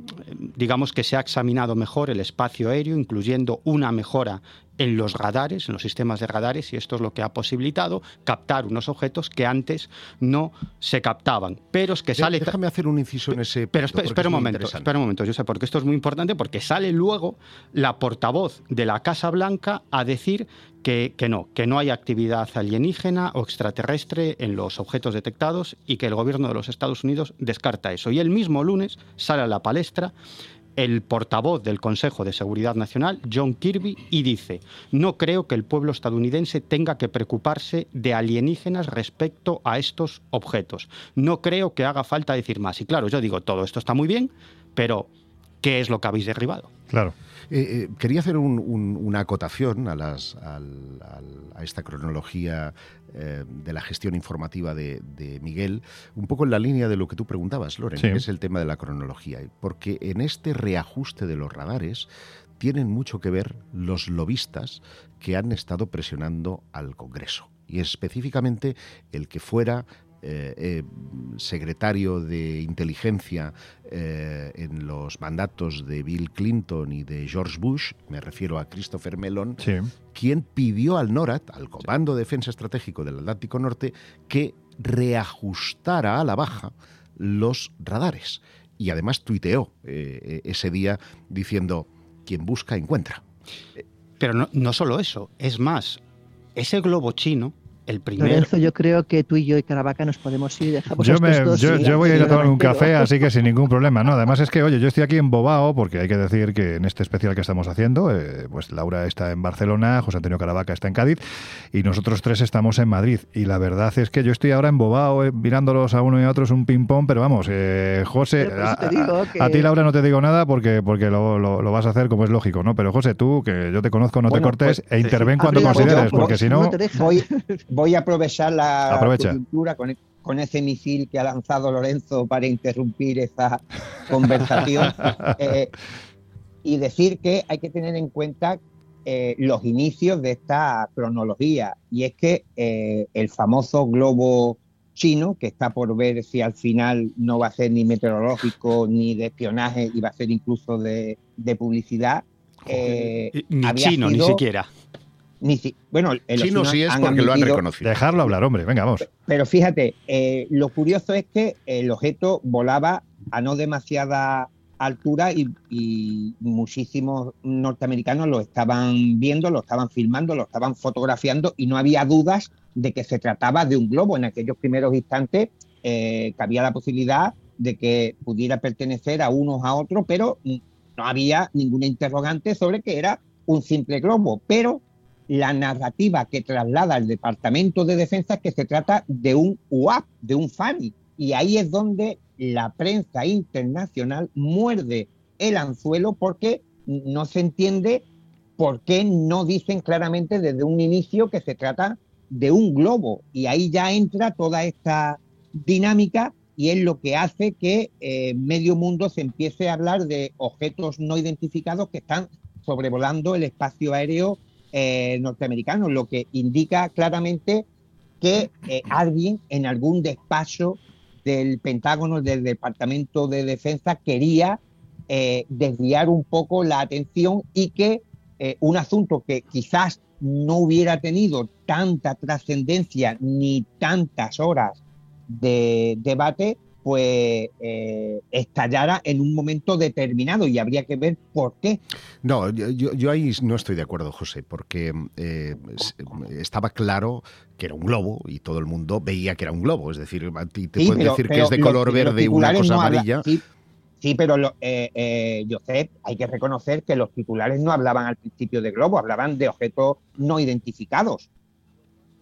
digamos que se ha examinado mejor el espacio aéreo, incluyendo una mejora en los radares, en los sistemas de radares, y esto es lo que ha posibilitado captar unos objetos que antes no se captaban. Pero es que sale... Déjame hacer un inciso en ese Pero punto, espera es un momento, espera un momento, yo sé, porque esto es muy importante, porque sale luego la portavoz de la Casa Blanca a decir que, que no, que no hay actividad alienígena o extraterrestre en los objetos detectados y que el gobierno de los Estados Unidos descarta eso. Y el mismo lunes sale a la palestra el portavoz del Consejo de Seguridad Nacional, John Kirby, y dice, no creo que el pueblo estadounidense tenga que preocuparse de alienígenas respecto a estos objetos. No creo que haga falta decir más. Y claro, yo digo, todo esto está muy bien, pero ¿qué es lo que habéis derribado? Claro. Eh, eh, quería hacer un- un- una acotación a, las, al- al- a esta cronología eh, de la gestión informativa de, de Miguel, un poco en la línea de lo que tú preguntabas, Loren, Sí. que es el tema de la cronología. Porque en este reajuste de los radares tienen mucho que ver los lobistas que han estado presionando al Congreso. Y específicamente el que fuera eh, eh, secretario de inteligencia eh, en los mandatos de Bill Clinton y de George Bush, me refiero a Christopher Mellon, quien pidió al NORAD, al Comando de Defensa Estratégico del Atlántico Norte, que reajustara a la baja los radares. Y además tuiteó ese día diciendo, quien busca encuentra. Pero no, no solo eso, es más, ese globo chino, el primero... Lorenzo, yo creo que tú y yo y Caravaca nos podemos ir y dejamos Yo, me- dos yo, voy a ir a tomar un café, así que sin ningún problema. No, además es que, oye, yo estoy aquí en Bobao, porque hay que decir que en este especial que estamos haciendo, eh, pues Laura está en Barcelona, José Antonio Caravaca está en Cádiz y nosotros tres estamos en Madrid. Y la verdad es que yo estoy ahora en Bobao, eh, mirándolos a uno y a otro, es un ping-pong, pero vamos, eh, José, Pero eso a, te que- ti, Laura, no te digo nada porque, porque lo, lo- lo vas a hacer como es lógico, ¿no? Pero José, tú, que yo te conozco, no Bueno, te cortes pues, e interven sí. cuando consideres, pues, porque si no... Voy, voy a aprovechar la Aprovecha. coyuntura con, e- con ese misil que ha lanzado Lorenzo para interrumpir esa conversación eh, y decir que hay que tener en cuenta eh, los inicios de esta cronología. Y es que eh, el famoso globo chino, que está por ver si al final no va a ser ni meteorológico ni de espionaje y va a ser incluso de, de publicidad. Ni chino, ni siquiera. Ni si- bueno, los Chino sí es porque lo han reconocido. Dejarlo hablar, hombre, venga, vamos. Pero fíjate, eh, lo curioso es que el objeto volaba a no demasiada altura y, y muchísimos norteamericanos lo estaban viendo, lo estaban filmando, lo estaban fotografiando y no había dudas de que se trataba de un globo. En aquellos primeros instantes eh, cabía la posibilidad de que pudiera pertenecer a unos a otros, pero no había ninguna interrogante sobre que era un simple globo. Pero la narrativa que traslada el Departamento de Defensa es que se trata de un UAP, de un FANI. Y ahí es donde la prensa internacional muerde el anzuelo porque no se entiende por qué no dicen claramente desde un inicio que se trata de un globo. Y ahí ya entra toda esta dinámica y es lo que hace que eh, medio mundo se empiece a hablar de objetos no identificados que están sobrevolando el espacio aéreo eh, norteamericano, lo que indica claramente que eh, alguien en algún despacho del Pentágono, del Departamento de Defensa, quería eh, desviar un poco la atención y que eh, un asunto que quizás no hubiera tenido tanta trascendencia ni tantas horas de debate, pues eh, estallara en un momento determinado y habría que ver por qué. No, yo, yo- ahí no estoy de acuerdo, José, porque eh, estaba claro que era un globo y todo el mundo veía que era un globo. Es decir, a ti te Sí, pueden pero- decir que es de color los verde y una cosa no habla- amarilla. sí, sí, pero lo- eh, eh, Josep, hay que reconocer que los titulares no hablaban al principio de globo, hablaban de objetos no identificados.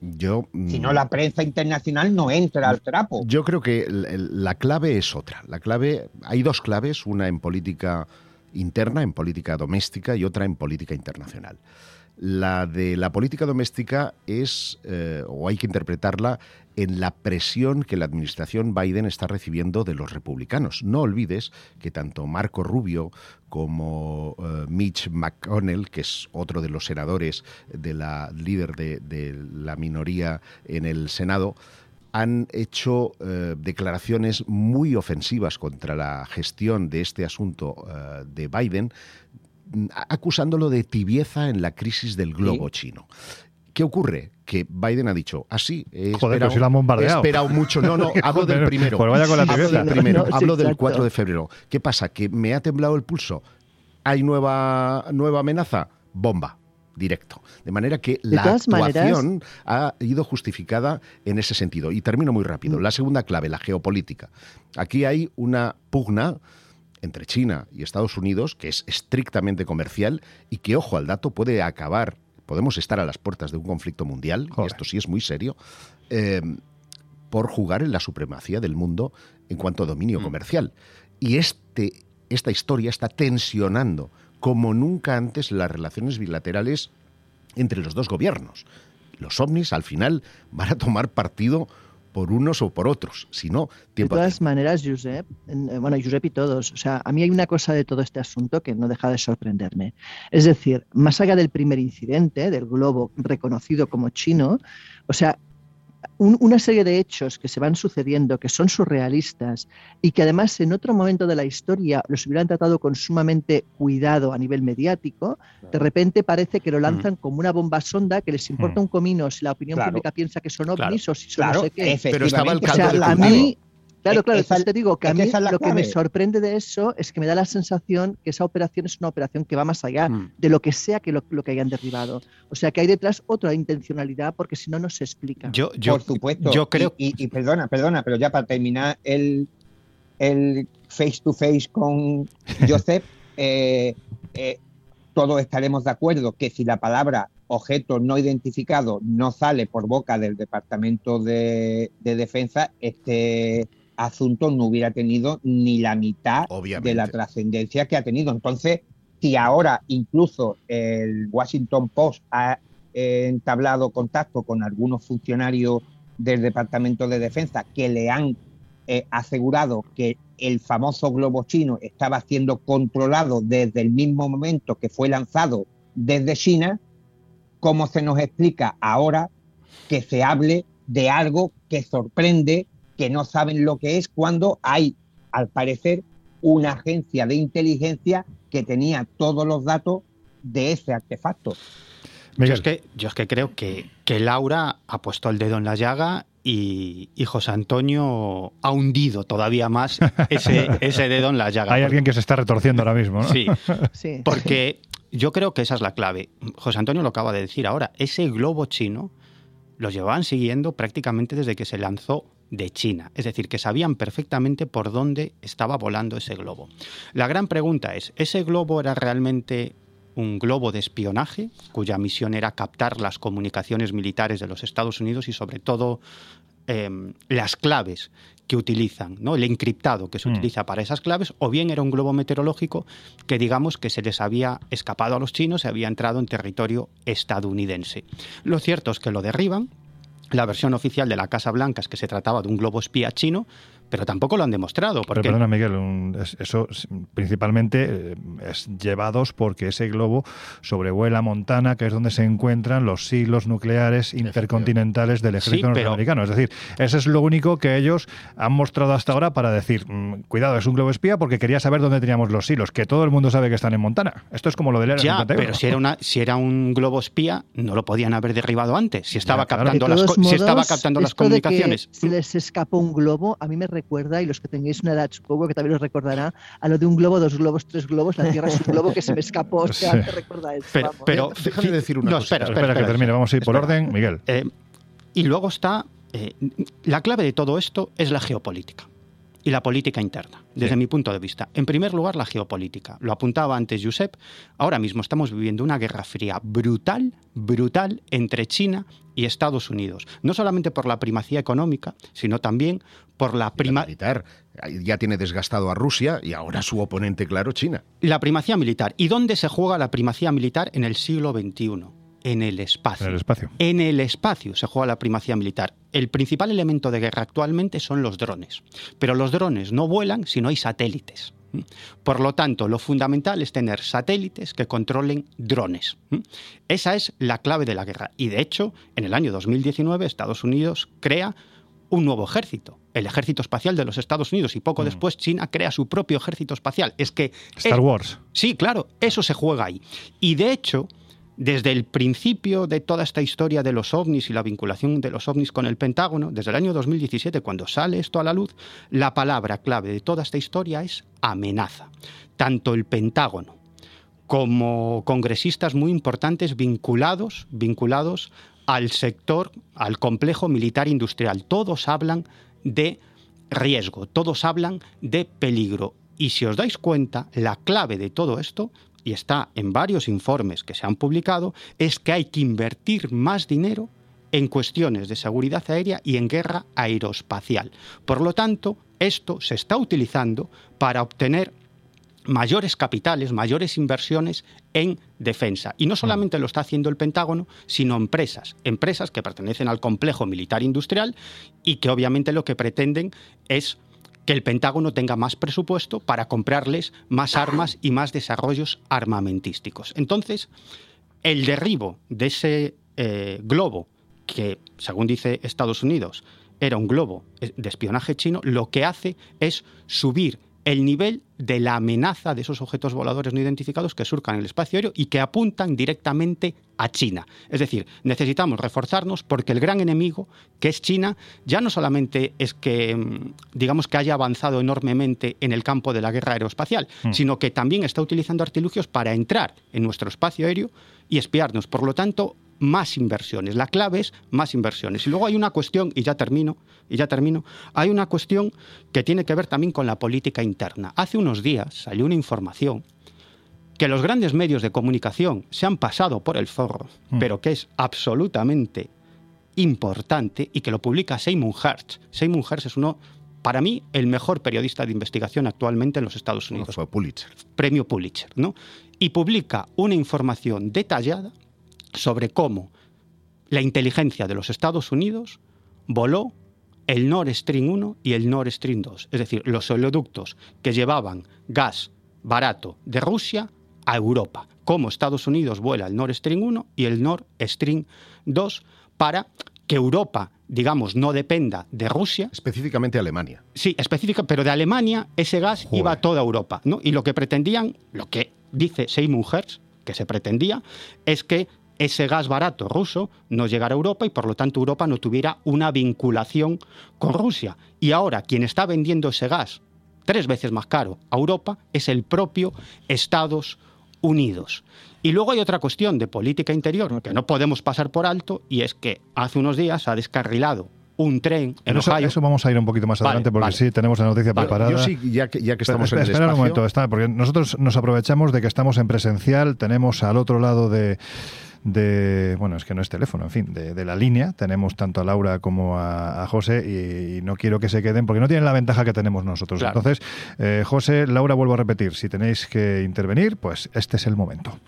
Yo, Si mm, no, la prensa internacional no entra al trapo. Yo creo que la clave es otra. La clave, hay dos claves, una en política interna, en política doméstica y otra en política internacional. La de la política doméstica es, eh, o hay que interpretarla, en la presión que la administración Biden está recibiendo de los republicanos. No olvides que tanto Marco Rubio como eh, Mitch McConnell, que es otro de los senadores de la líder de, la minoría en el Senado, han hecho eh, declaraciones muy ofensivas contra la gestión de este asunto de Biden, acusándolo de tibieza en la crisis del globo chino. ¿Qué ocurre? Que Biden ha dicho, así, he Joder, esperado, si he esperado mucho. No, no, hablo del primero. pues vaya con la Hablo tibieza. del primero, No, hablo del exacto. 4 de febrero. ¿Qué pasa? ¿Que me ha temblado el pulso? ¿Hay nueva, nueva amenaza? Bomba. Directo. De manera que De la maneras- actuación ha ido justificada en ese sentido. Y termino muy rápido. La segunda clave, la geopolítica. Aquí hay una pugna entre China y Estados Unidos que es estrictamente comercial y que, ojo al dato, puede acabar, podemos estar a las puertas de un conflicto mundial, y esto sí es muy serio, eh, por jugar en la supremacía del mundo en cuanto a dominio comercial. Y este, esta historia está tensionando como nunca antes las relaciones bilaterales entre los dos gobiernos. Los ovnis al final van a tomar partido por unos o por otros, si no, De tiempo a todas maneras, Josep, eh, bueno, Josep y todos, o sea, a mí hay una cosa de todo este asunto que no deja de sorprenderme. Es decir, más allá del primer incidente, del globo reconocido como chino, o sea, un- una serie de hechos que se van sucediendo, que son surrealistas y que además en otro momento de la historia los hubieran tratado con sumamente cuidado a nivel mediático, de repente parece que lo lanzan como una bomba sonda, que les importa un comino si la opinión Claro. pública piensa que son Claro. ovnis o si son Claro, no sé qué. Pero estaba el o sea, caldo de a mí Claro, claro, Esa- te digo que a mí es lo que me sorprende de eso es que me da la sensación que esa operación es una operación que va más allá Mm. de lo que sea que lo, lo que hayan derribado. O sea, que hay detrás otra intencionalidad porque si no, no se explica. Yo, Por supuesto. yo creo- Y, y- y perdona, perdona, pero ya para terminar el, el face to face con Joseph, eh, eh, todos estaremos de acuerdo que si la palabra objeto no identificado no sale por boca del Departamento de, de Defensa, este asunto no hubiera tenido ni la mitad de la trascendencia que ha tenido. Entonces, si ahora incluso el Washington Post ha entablado contacto con algunos funcionarios del Departamento de Defensa que le han eh, asegurado que el famoso globo chino estaba siendo controlado desde el mismo momento que fue lanzado desde China, ¿cómo se nos explica ahora que se hable de algo que sorprende, que no saben lo que es, cuando hay, al parecer, una agencia de inteligencia que tenía todos los datos de ese artefacto? Yo es, que, yo es que creo que, que Laura ha puesto el dedo en la llaga y, y José Antonio ha hundido todavía más ese, ese dedo en la llaga. Hay alguien que se está retorciendo ahora mismo, ¿no? Sí, Sí. porque yo creo que esa es la clave. José Antonio lo acaba de decir ahora. Ese globo chino lo llevaban siguiendo prácticamente desde que se lanzó de China. Es decir, que sabían perfectamente por dónde estaba volando ese globo. La gran pregunta es, ¿ese globo era realmente un globo de espionaje cuya misión era captar las comunicaciones militares de los Estados Unidos y sobre todo eh, las claves que utilizan, ¿no? el encriptado que se utiliza para esas claves, o bien era un globo meteorológico que digamos que se les había escapado a los chinos y había entrado en territorio estadounidense. Lo cierto es que lo derriban. La versión oficial de la Casa Blanca es que se trataba de un globo espía chino, pero tampoco lo han demostrado. Pero Porque perdona, Miguel, un- es- eso es- principalmente eh, es llevados porque ese globo sobrevuela Montana, que es donde se encuentran los silos nucleares intercontinentales del ejército Sí, pero- norteamericano. Es decir, ese es lo único que ellos han mostrado hasta ahora para decir, mm, cuidado, es un globo espía porque quería saber dónde teníamos los silos, que todo el mundo sabe que están en Montana. Esto es como lo del Área Ya, 51. pero si era, una, si era un globo espía, no lo podían haber derribado antes. Si estaba claro. captando, De las, todos co- si estaba modos, captando las esto de que comunicaciones. se les escapó un globo, a mí me recuerda, y los que tengáis una edad supongo que también os recordará, a lo de un globo, dos globos, tres globos, la Tierra es un globo que se me escapó. O sea, Sí. te recuerda eso. Pero, vamos. pero Déjame decir una no, cosa. espera, Espera, espera, que termine, vamos a ir por orden. Miguel. Eh, y luego está, eh, la clave de todo esto es la geopolítica y la política interna, desde mi punto de vista. En primer lugar, la geopolítica. Lo apuntaba antes Josep. Ahora mismo estamos viviendo una guerra fría brutal, brutal entre China y Estados Unidos. No solamente por la primacía económica, sino también por la prima militar. Ya tiene desgastado a Rusia y ahora su oponente, claro, China. la primacía militar. ¿Y dónde se juega la primacía militar en el siglo XXI? En el espacio. En el espacio. En el espacio se juega la primacía militar. El principal elemento de guerra actualmente son los drones. Pero los drones no vuelan si no hay satélites. Por lo tanto, lo fundamental es tener satélites que controlen drones. Esa es la clave de la guerra. Y de hecho, en el año 2019 Estados Unidos crea un nuevo ejército, el ejército espacial de los Estados Unidos, y poco después China crea su propio ejército espacial. Es que Star es- Wars. Sí, claro, eso se juega ahí. Y de hecho, desde el principio de toda esta historia de los ovnis y la vinculación de los ovnis con el Pentágono, desde el año 2017, cuando sale esto a la luz, la palabra clave de toda esta historia es amenaza. Tanto el Pentágono como congresistas muy importantes vinculados, vinculados al sector, al complejo militar industrial. Todos hablan de riesgo, todos hablan de peligro. Y si os dais cuenta, la clave de todo esto, y está en varios informes que se han publicado, es que hay que invertir más dinero en cuestiones de seguridad aérea y en guerra aeroespacial. Por lo tanto, esto se está utilizando para obtener mayores capitales, mayores inversiones en defensa. Y no solamente lo está haciendo el Pentágono, sino empresas, empresas que pertenecen al complejo militar industrial y que obviamente lo que pretenden es que el Pentágono tenga más presupuesto para comprarles más armas y más desarrollos armamentísticos. Entonces, el derribo de ese eh, globo, que según dice Estados Unidos era un globo de espionaje chino, lo que hace es subir el nivel de la amenaza de esos objetos voladores no identificados que surcan el espacio aéreo y que apuntan directamente a China. Es decir, necesitamos reforzarnos porque el gran enemigo, que es China, ya no solamente es que, mm, digamos, que haya avanzado enormemente en el campo de la guerra aeroespacial, Mm. sino que también está utilizando artilugios para entrar en nuestro espacio aéreo y espiarnos. Por lo tanto, más inversiones. La clave es más inversiones. Y luego hay una cuestión, y ya termino, y ya termino, hay una cuestión que tiene que ver también con la política interna. Hace unos días salió una información que los grandes medios de comunicación se han pasado por el forro, pero que es absolutamente importante y que lo publica Seymour Hersh. Seymour Hersh es uno, para mí, el mejor periodista de investigación actualmente en los Estados Unidos. Fue Pulitzer. Premio Pulitzer, ¿no? Y publica una información detallada sobre cómo la inteligencia de los Estados Unidos voló el Nord Stream 1 y el Nord Stream 2, es decir, los oleoductos que llevaban gas barato de Rusia a Europa. Cómo Estados Unidos vuela el Nord Stream 1 y el Nord Stream 2 para que Europa, digamos, no dependa de Rusia. Específicamente Alemania. Sí, específica, pero de Alemania ese gas iba a toda Europa, ¿no? Y lo que pretendían, lo que dice Seymour Hersh, que se pretendía, es que ese gas barato ruso no llegara a Europa y por lo tanto Europa no tuviera una vinculación con Rusia. Y ahora quien está vendiendo ese gas tres veces más caro a Europa es el propio Estados Unidos. Y luego hay otra cuestión de política interior que no podemos pasar por alto y es que hace unos días ha descarrilado un tren en eso, Ohio. eso vamos a ir un poquito más Vale, adelante porque vale. sí tenemos la noticia Vale, preparada. Yo sí, ya que, ya que estamos Espera, en el espera espacio... un momento, está, porque nosotros nos aprovechamos de que estamos en presencial, tenemos al otro lado de, de bueno, es que no es teléfono, en fin, de, de la línea, tenemos tanto a Laura como a, a José y, y no quiero que se queden porque no tienen la ventaja que tenemos nosotros. Claro. Entonces, eh, José, Laura, vuelvo a repetir, si tenéis que intervenir, pues este es el momento.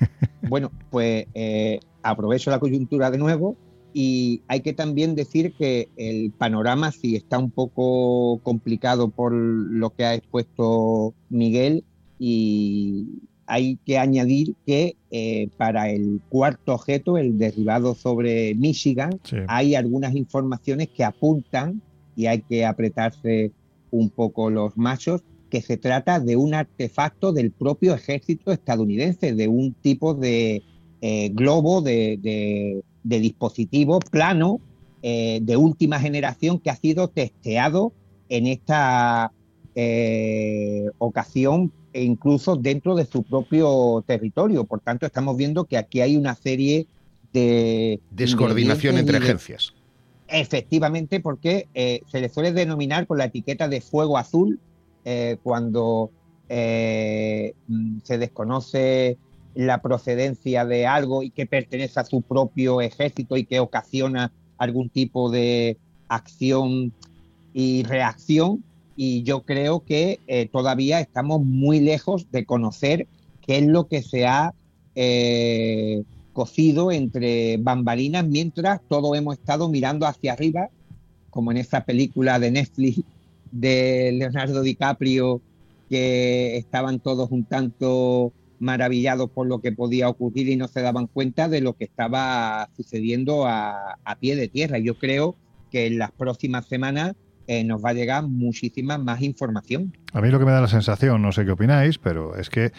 Bueno, pues eh, aprovecho la coyuntura de nuevo y hay que también decir que el panorama sí está un poco complicado por lo que ha expuesto Miguel y hay que añadir que eh, para el cuarto objeto, el derribado sobre Michigan, Sí. hay algunas informaciones que apuntan y hay que apretarse un poco los machos que se trata de un artefacto del propio ejército estadounidense, de un tipo de eh, globo, de, de- de dispositivo plano eh, de última generación que ha sido testeado en esta ocasión e incluso dentro de su propio territorio. Por tanto, estamos viendo que aquí hay una serie de... Descoordinación entre agencias. Efectivamente, porque eh, se le suele denominar con la etiqueta de fuego azul eh, cuando eh, mm, se desconoce la procedencia de algo y que pertenece a su propio ejército y que ocasiona algún tipo de acción y reacción. Y yo creo que eh, todavía estamos muy lejos de conocer qué es lo que se ha eh, cocido entre bambalinas mientras todos hemos estado mirando hacia arriba, como en esa película de Netflix de Leonardo DiCaprio, que estaban todos un tanto maravillados por lo que podía ocurrir y no se daban cuenta de lo que estaba sucediendo a, a pie de tierra. Yo creo que en las próximas semanas eh, nos va a llegar muchísima más información. A mí lo que me da la sensación, no sé qué opináis, pero es que,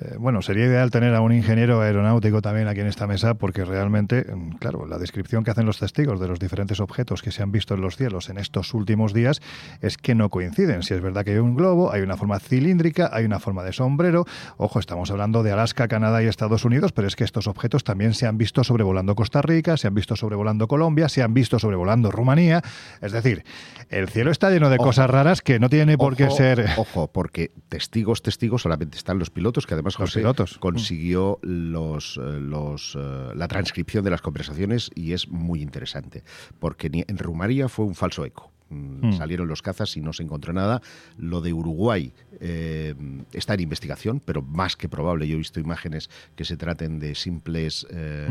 eh, bueno, sería ideal tener a un ingeniero aeronáutico también aquí en esta mesa, porque realmente, mm, claro, la descripción que hacen los testigos de los diferentes objetos que se han visto en los cielos en estos últimos días es que no coinciden. Si es verdad que hay un globo, hay una forma cilíndrica, hay una forma de sombrero. Ojo, estamos hablando de Alaska, Canadá y Estados Unidos, pero es que estos objetos también se han visto sobrevolando Costa Rica, se han visto sobrevolando Colombia, se han visto sobrevolando Rumanía. Es decir, el cielo está lleno de Ojo. cosas raras que no tiene por qué ser. Ojo, porque testigos, testigos solamente están los pilotos, que además José consiguió los, eh, los, eh, la transcripción de las conversaciones y es muy interesante. Porque en Rumanía fue un falso eco. Mm, Mm. Salieron los cazas y no se encontró nada. Lo de Uruguay eh, está en investigación, pero más que probable. Yo he visto imágenes que se traten de simples eh,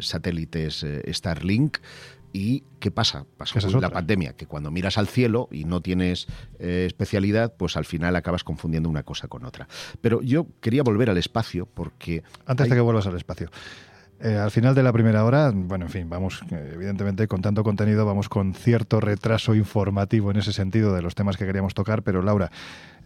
satélites eh, Starlink. ¿Y qué pasa? Pasó es la pandemia, que cuando miras al cielo y no tienes eh, especialidad, pues al final acabas confundiendo una cosa con otra. Pero yo quería volver al espacio porque... Antes hay- de que vuelvas al espacio. Eh, al final de la primera hora, bueno, en fin, vamos, eh, evidentemente, con tanto contenido, vamos con cierto retraso informativo en ese sentido de los temas que queríamos tocar, pero Laura,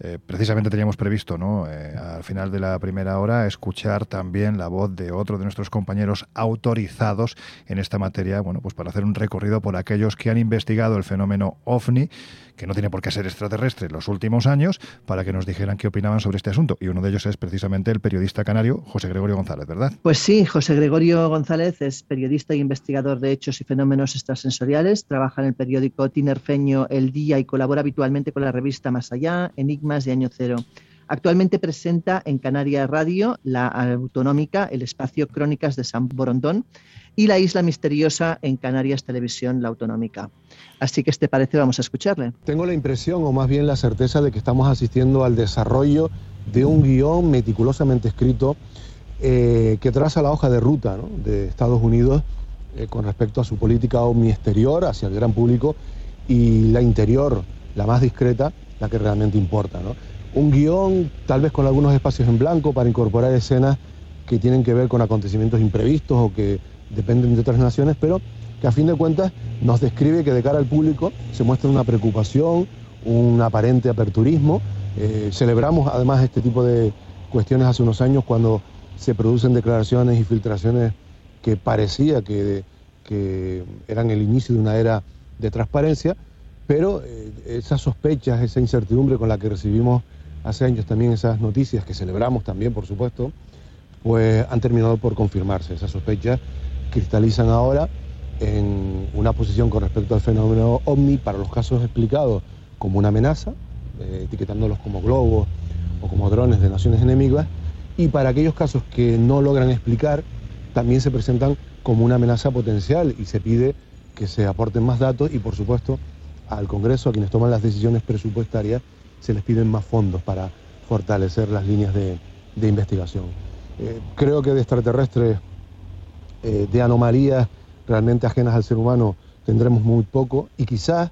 eh, precisamente teníamos previsto, ¿no? Eh, al final de la primera hora, escuchar también la voz de otro de nuestros compañeros autorizados en esta materia, bueno, pues para hacer un recorrido por aquellos que han investigado el fenómeno OVNI, que no tiene por qué ser extraterrestre, los últimos años, para que nos dijeran qué opinaban sobre este asunto. Y uno de ellos es precisamente el periodista canario José Gregorio González, ¿verdad? Pues sí, José Gregorio González es periodista e investigador de hechos y fenómenos extrasensoriales. Trabaja en el periódico tinerfeño El Día y colabora habitualmente con la revista Más Allá, De Año Cero. Actualmente presenta en Canarias Radio, la autonómica, el espacio Crónicas de San Borondón y la Isla Misteriosa en Canarias Televisión, la autonómica. Así que este parece, vamos a escucharle. Tengo la impresión, o más bien la certeza, de que estamos asistiendo al desarrollo de un guion meticulosamente escrito eh, que traza la hoja de ruta de Estados Unidos eh, con respecto a su política omni exterior hacia el gran público y la interior, la más discreta, que realmente importa. ¿no? Un guion tal vez con algunos espacios en blanco para incorporar escenas que tienen que ver con acontecimientos imprevistos o que dependen de otras naciones, pero que a fin de cuentas nos describe que de cara al público se muestra una preocupación, un aparente aperturismo. Eh, celebramos además este tipo de cuestiones hace unos años cuando se producen declaraciones y filtraciones que parecía que, que eran el inicio de una era de transparencia, pero eh, esas sospechas, esa incertidumbre con la que recibimos hace años también esas noticias, que celebramos también, por supuesto, pues han terminado por confirmarse. Esas sospechas cristalizan ahora en una posición con respecto al fenómeno ovni para los casos explicados como una amenaza, eh, etiquetándolos como globos o como drones de naciones enemigas, y para aquellos casos que no logran explicar, también se presentan como una amenaza potencial y se pide que se aporten más datos y por supuesto al Congreso, a quienes toman las decisiones presupuestarias, se les piden más fondos para fortalecer las líneas de, investigación. Eh, creo que de extraterrestres, eh, de anomalías realmente ajenas al ser humano, tendremos muy poco y quizás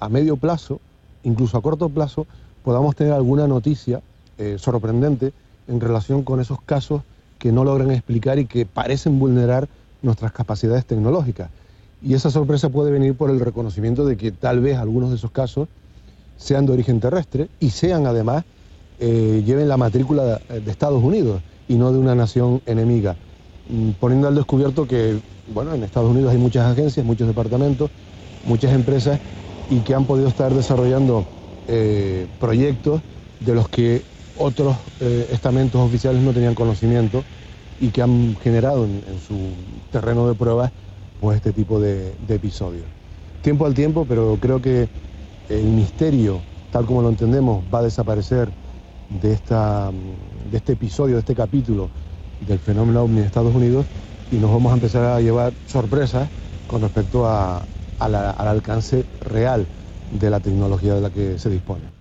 a medio plazo, incluso a corto plazo, podamos tener alguna noticia eh, sorprendente en relación con esos casos que no logran explicar y que parecen vulnerar nuestras capacidades tecnológicas. Y esa sorpresa puede venir por el reconocimiento de que tal vez algunos de esos casos sean de origen terrestre y sean además, eh, lleven la matrícula de, de Estados Unidos y no de una nación enemiga, Mm, poniendo al descubierto que, bueno, en Estados Unidos hay muchas agencias, muchos departamentos, muchas empresas y que han podido estar desarrollando eh, proyectos de los que otros eh, estamentos oficiales no tenían conocimiento y que han generado en, en su terreno de pruebas pues este tipo de, episodios. Tiempo al tiempo, pero creo que el misterio, tal como lo entendemos, va a desaparecer de, esta, de este episodio, de este capítulo del fenómeno ovni Estados Unidos y nos vamos a empezar a llevar sorpresas con respecto a- al alcance real de la tecnología de la que se dispone.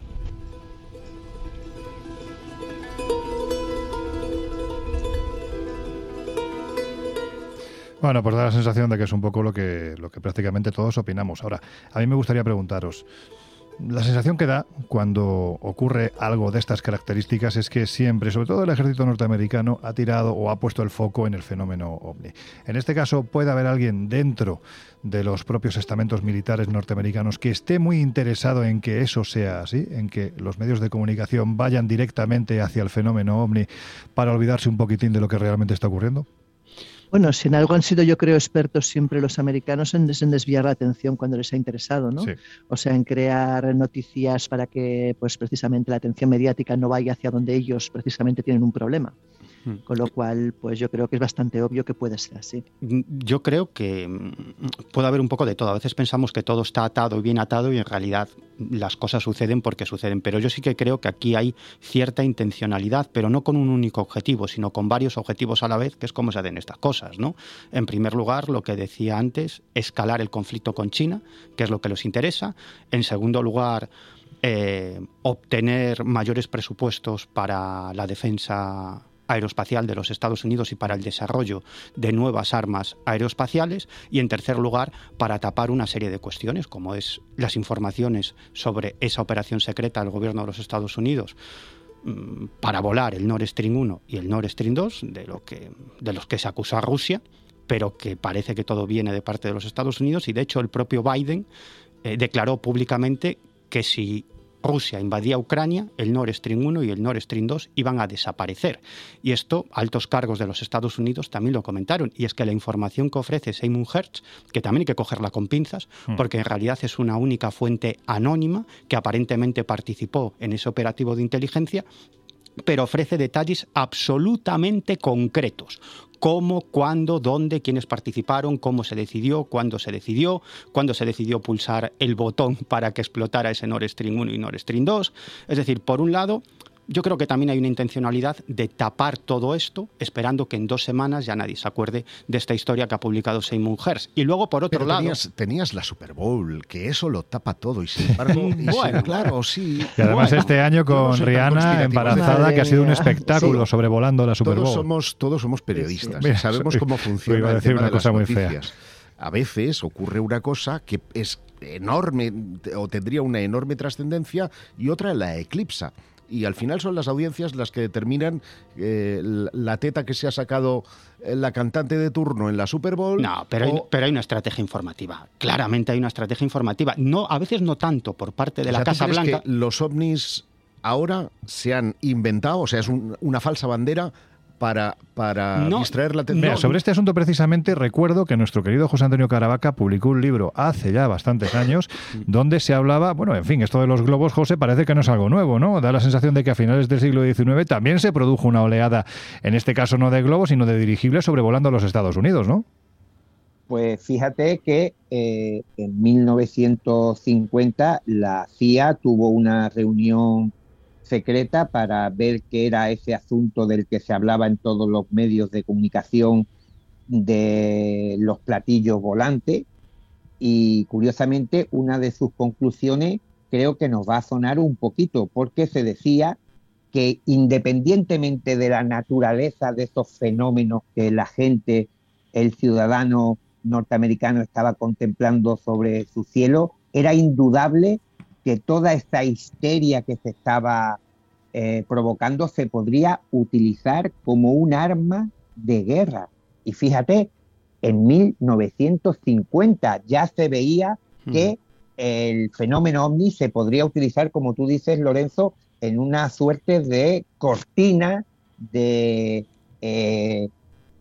Bueno, pues da la sensación de que es un poco lo que, lo que prácticamente todos opinamos. Ahora, a mí me gustaría preguntaros, la sensación que da cuando ocurre algo de estas características es que siempre, sobre todo el ejército norteamericano, ha tirado o ha puesto el foco en el fenómeno ovni. En este caso, puede haber alguien dentro de los propios estamentos militares norteamericanos que esté muy interesado en que eso sea así, en que los medios de comunicación vayan directamente hacia el fenómeno ovni para olvidarse un poquitín de lo que realmente está ocurriendo. Bueno, si en algo han sido, yo creo, expertos siempre los americanos en, des- en desviar la atención cuando les ha interesado, ¿no? Sí. O sea, en crear noticias para que, pues, precisamente la atención mediática no vaya hacia donde ellos precisamente tienen un problema. Hmm. Con lo cual, pues yo creo que es bastante obvio que puede ser así. Yo creo que mm, puede haber un poco de todo. A veces pensamos que todo está atado y bien atado y en realidad las cosas suceden porque suceden. Pero yo sí que creo que aquí hay cierta intencionalidad, pero no con un único objetivo, sino con varios objetivos a la vez, que es como se hacen estas cosas. ¿no? En primer lugar, lo que decía antes, escalar el conflicto con China, que es lo que les interesa. En segundo lugar, eh, obtener mayores presupuestos para la defensa aeroespacial de los Estados Unidos y para el desarrollo de nuevas armas aeroespaciales y en tercer lugar para tapar una serie de cuestiones como es las informaciones sobre esa operación secreta del gobierno de los Estados Unidos mm, para volar el Nord Stream 1 y el Nord Stream 2, de, lo que, de los que se acusa a Rusia, pero que parece que todo viene de parte de los Estados Unidos. Y de hecho el propio Biden eh, declaró públicamente que si Rusia invadía Ucrania, el Nord Stream 1 y el Nord Stream 2 iban a desaparecer. Y esto altos cargos de los Estados Unidos también lo comentaron. Y es que la información que ofrece Simon Hertz, que también hay que cogerla con pinzas, Hmm. porque en realidad es una única fuente anónima que aparentemente participó en ese operativo de inteligencia, pero ofrece detalles absolutamente concretos. Cómo, cuándo, dónde, quiénes participaron, cómo se decidió, cuándo se decidió, cuándo se decidió pulsar el botón para que explotara ese Nord Stream 1 y Nord Stream 2. Es decir, por un lado, yo creo que también hay una intencionalidad de tapar todo esto, esperando que en dos semanas ya nadie se acuerde de esta historia que ha publicado Simon Hertz. Y luego, por otro Pero lado... tenías, tenías la Super Bowl, que eso lo tapa todo. Y sin embargo, y sin- Bueno. claro, sí. Y además Bueno, este año con Rihanna embarazada, que ha sido un espectáculo Sí. sobrevolando la Super Todos Bowl. somos, todos somos periodistas. Mira, sabemos soy- cómo iba funciona a el decir tema una de cosa muy fea. A veces ocurre una cosa que es enorme o tendría una enorme trascendencia y otra la eclipsa. Y al final son las audiencias las que determinan eh, la- teta que se ha sacado eh, la cantante de turno en la Super Bowl. No, pero hay, pero hay una estrategia informativa. Claramente hay una estrategia informativa. No, a veces no tanto por parte de O la sea, ¿tú Casa crees Blanca. que los ovnis ahora se han inventado, o sea, es un- una falsa bandera para, para No, distraer la atención. Mira, sobre este asunto precisamente recuerdo que nuestro querido José Antonio Caravaca publicó un libro hace ya bastantes años donde se hablaba, bueno, en fin, esto de los globos, José, parece que no es algo nuevo, ¿no? Da la sensación de que a finales del siglo XIX también se produjo una oleada, en este caso no de globos, sino de dirigibles sobrevolando los Estados Unidos, ¿no? Pues fíjate que eh, en 1950 la CIA tuvo una reunión secreta para ver qué era ese asunto del que se hablaba en todos los medios de comunicación de los platillos volantes. Y curiosamente una de sus conclusiones creo que nos va a sonar un poquito porque se decía que independientemente de la naturaleza de esos fenómenos que la gente, el ciudadano norteamericano estaba contemplando sobre su cielo, era indudable que toda esta histeria que se estaba eh, provocando se podría utilizar como un arma de guerra. Y fíjate, en 1950 ya se veía que el fenómeno ovni se podría utilizar, como tú dices, Lorenzo, en una suerte de cortina de eh,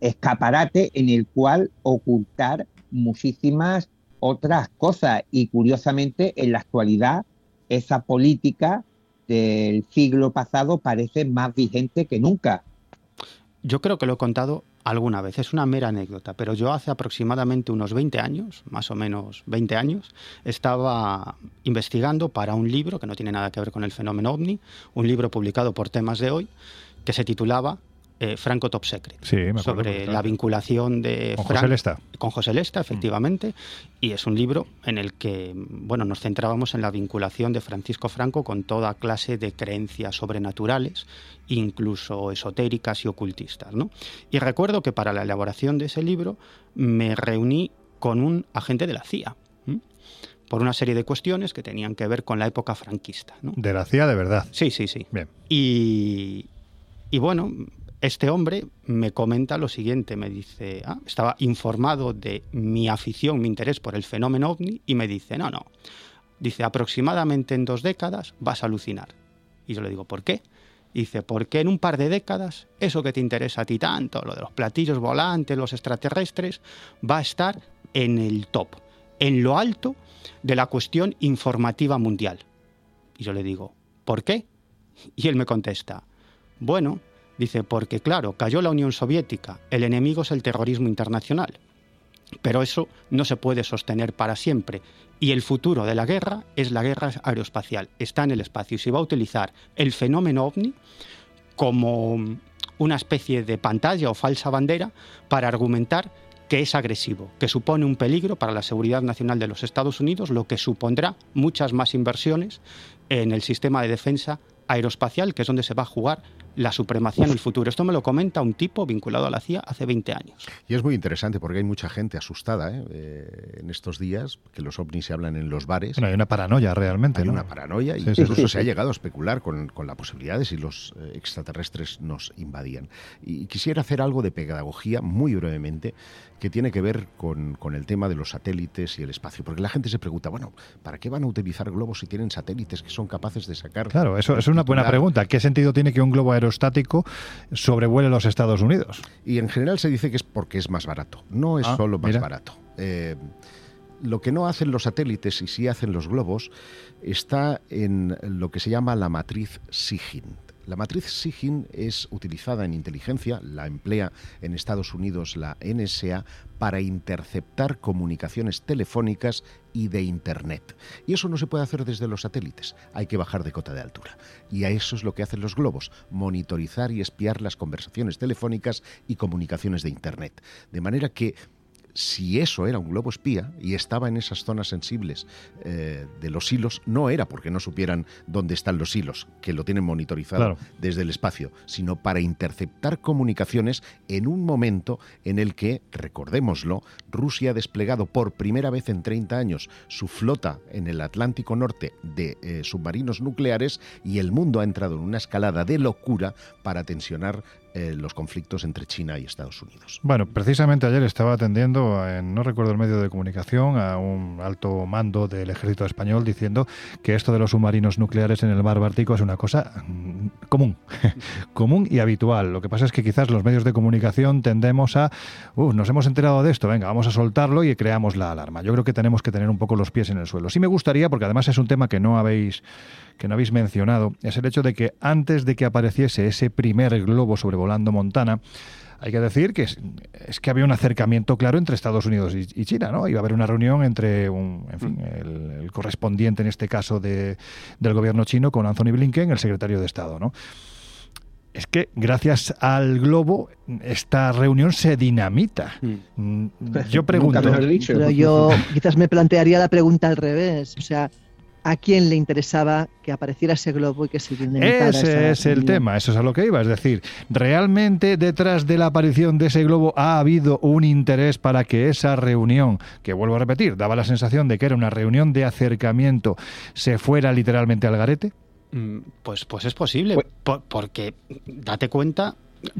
escaparate en el cual ocultar muchísimas otras cosas. Y curiosamente, en la actualidad, esa política del siglo pasado parece más vigente que nunca. Yo creo que lo he contado alguna vez, es una mera anécdota, pero yo hace aproximadamente unos 20 años, más o menos 20 años, estaba investigando para un libro que no tiene nada que ver con el fenómeno ovni, un libro publicado por temas de hoy, que se titulaba eh, Franco Top Secret, Sí, me sobre la vinculación de Con José Lesta. con José Lesta, efectivamente, y es un libro en el que bueno, nos centrábamos en la vinculación de Francisco Franco con toda clase de creencias sobrenaturales, incluso esotéricas y ocultistas. ¿no? Y recuerdo que para la elaboración de ese libro me reuní con un agente de la CIA. por una serie de cuestiones que tenían que ver con la época franquista. ¿no? De la CIA de verdad. Sí, sí, sí. Bien. Y, y bueno, este hombre me comenta lo siguiente, me dice, ah, estaba informado de mi afición, mi interés por el fenómeno ovni y me dice, no, no, dice, aproximadamente en dos décadas vas a alucinar. Y yo le digo, ¿por qué? Dice, porque en un par de décadas eso que te interesa a ti tanto, lo de los platillos volantes, los extraterrestres, va a estar en el top, en lo alto de la cuestión informativa mundial. Y yo le digo, ¿por qué? Y él me contesta, bueno, dice, porque claro, cayó la Unión Soviética, el enemigo es el terrorismo internacional. Pero eso no se puede sostener para siempre. Y el futuro de la guerra es la guerra aeroespacial. Está en el espacio y se va a utilizar el fenómeno ovni como una especie de pantalla o falsa bandera para argumentar que es agresivo, que supone un peligro para la seguridad nacional de los Estados Unidos, lo que supondrá muchas más inversiones en el sistema de defensa aeroespacial, que es donde se va a jugar la supremacía en el futuro. Esto me lo comenta un tipo vinculado a la CIA hace 20 años. Y es muy interesante porque hay mucha gente asustada ¿eh? Eh, en estos días, que los ovnis se hablan en los bares. Bueno, hay una paranoia realmente. Hay ¿no? una paranoia y Sí, sí, incluso sí. se ha llegado a especular con, con la posibilidad de si los eh, extraterrestres nos invadían. Y quisiera hacer algo de pedagogía muy brevemente que tiene que ver con, con el tema de los satélites y el espacio. Porque la gente se pregunta, bueno, ¿para qué van a utilizar globos si tienen satélites que son capaces de sacar... Claro, eso es una buena pregunta. ¿Qué sentido tiene que un globo aerostático sobrevuele los Estados Unidos? Y en general se dice que es porque es más barato. No es Ah, solo más mira. barato. Eh, lo que no hacen los satélites y sí hacen los globos está en lo que se llama la matriz SIGINT. La matriz SIGINT es utilizada en inteligencia, la emplea en Estados Unidos la NSA para interceptar comunicaciones telefónicas y de Internet. Y eso no se puede hacer desde los satélites, hay que bajar de cota de altura. Y a eso es lo que hacen los globos, monitorizar y espiar las conversaciones telefónicas y comunicaciones de Internet. De manera que si eso era un globo espía y estaba en esas zonas sensibles eh, de los hilos, no era porque no supieran dónde están los hilos, que lo tienen monitorizado Claro. desde el espacio, sino para interceptar comunicaciones en un momento en el que, recordémoslo, Rusia ha desplegado por primera vez en 30 años su flota en el Atlántico Norte de eh, submarinos nucleares y el mundo ha entrado en una escalada de locura para tensionar eh, los conflictos entre China y Estados Unidos. Bueno, precisamente ayer estaba atendiendo, en, no recuerdo el medio de comunicación, a un alto mando del ejército español diciendo que esto de los submarinos nucleares en el mar Báltico es una cosa mm, común, común y habitual. Lo que pasa es que quizás los medios de comunicación tendemos a, "Uh, nos hemos enterado de esto, venga, vamos a soltarlo y creamos la alarma. Yo creo que tenemos que tener un poco los pies en el suelo. Sí me gustaría, porque además es un tema que no habéis que no habéis mencionado, es el hecho de que antes de que apareciese ese primer globo sobrevolando Montana, hay que decir que es, es que había un acercamiento claro entre Estados Unidos y, y China, ¿no? Iba a haber una reunión entre un, en fin, el, el correspondiente en este caso de, del gobierno chino con Anthony Blinken, el secretario de Estado, ¿no? Es que gracias al globo esta reunión se dinamita. Mm, Yo pregunto. Pero yo quizás me plantearía la pregunta al revés. O sea, ¿a quién le interesaba que apareciera ese globo y que se esa Ese es el tema, eso es a lo que iba. Es decir, ¿realmente detrás de la aparición de ese globo ha habido un interés para que esa reunión, que vuelvo a repetir, daba la sensación de que era una reunión de acercamiento, se fuera literalmente al garete? Mm, Pues, pues es posible, por- porque date cuenta,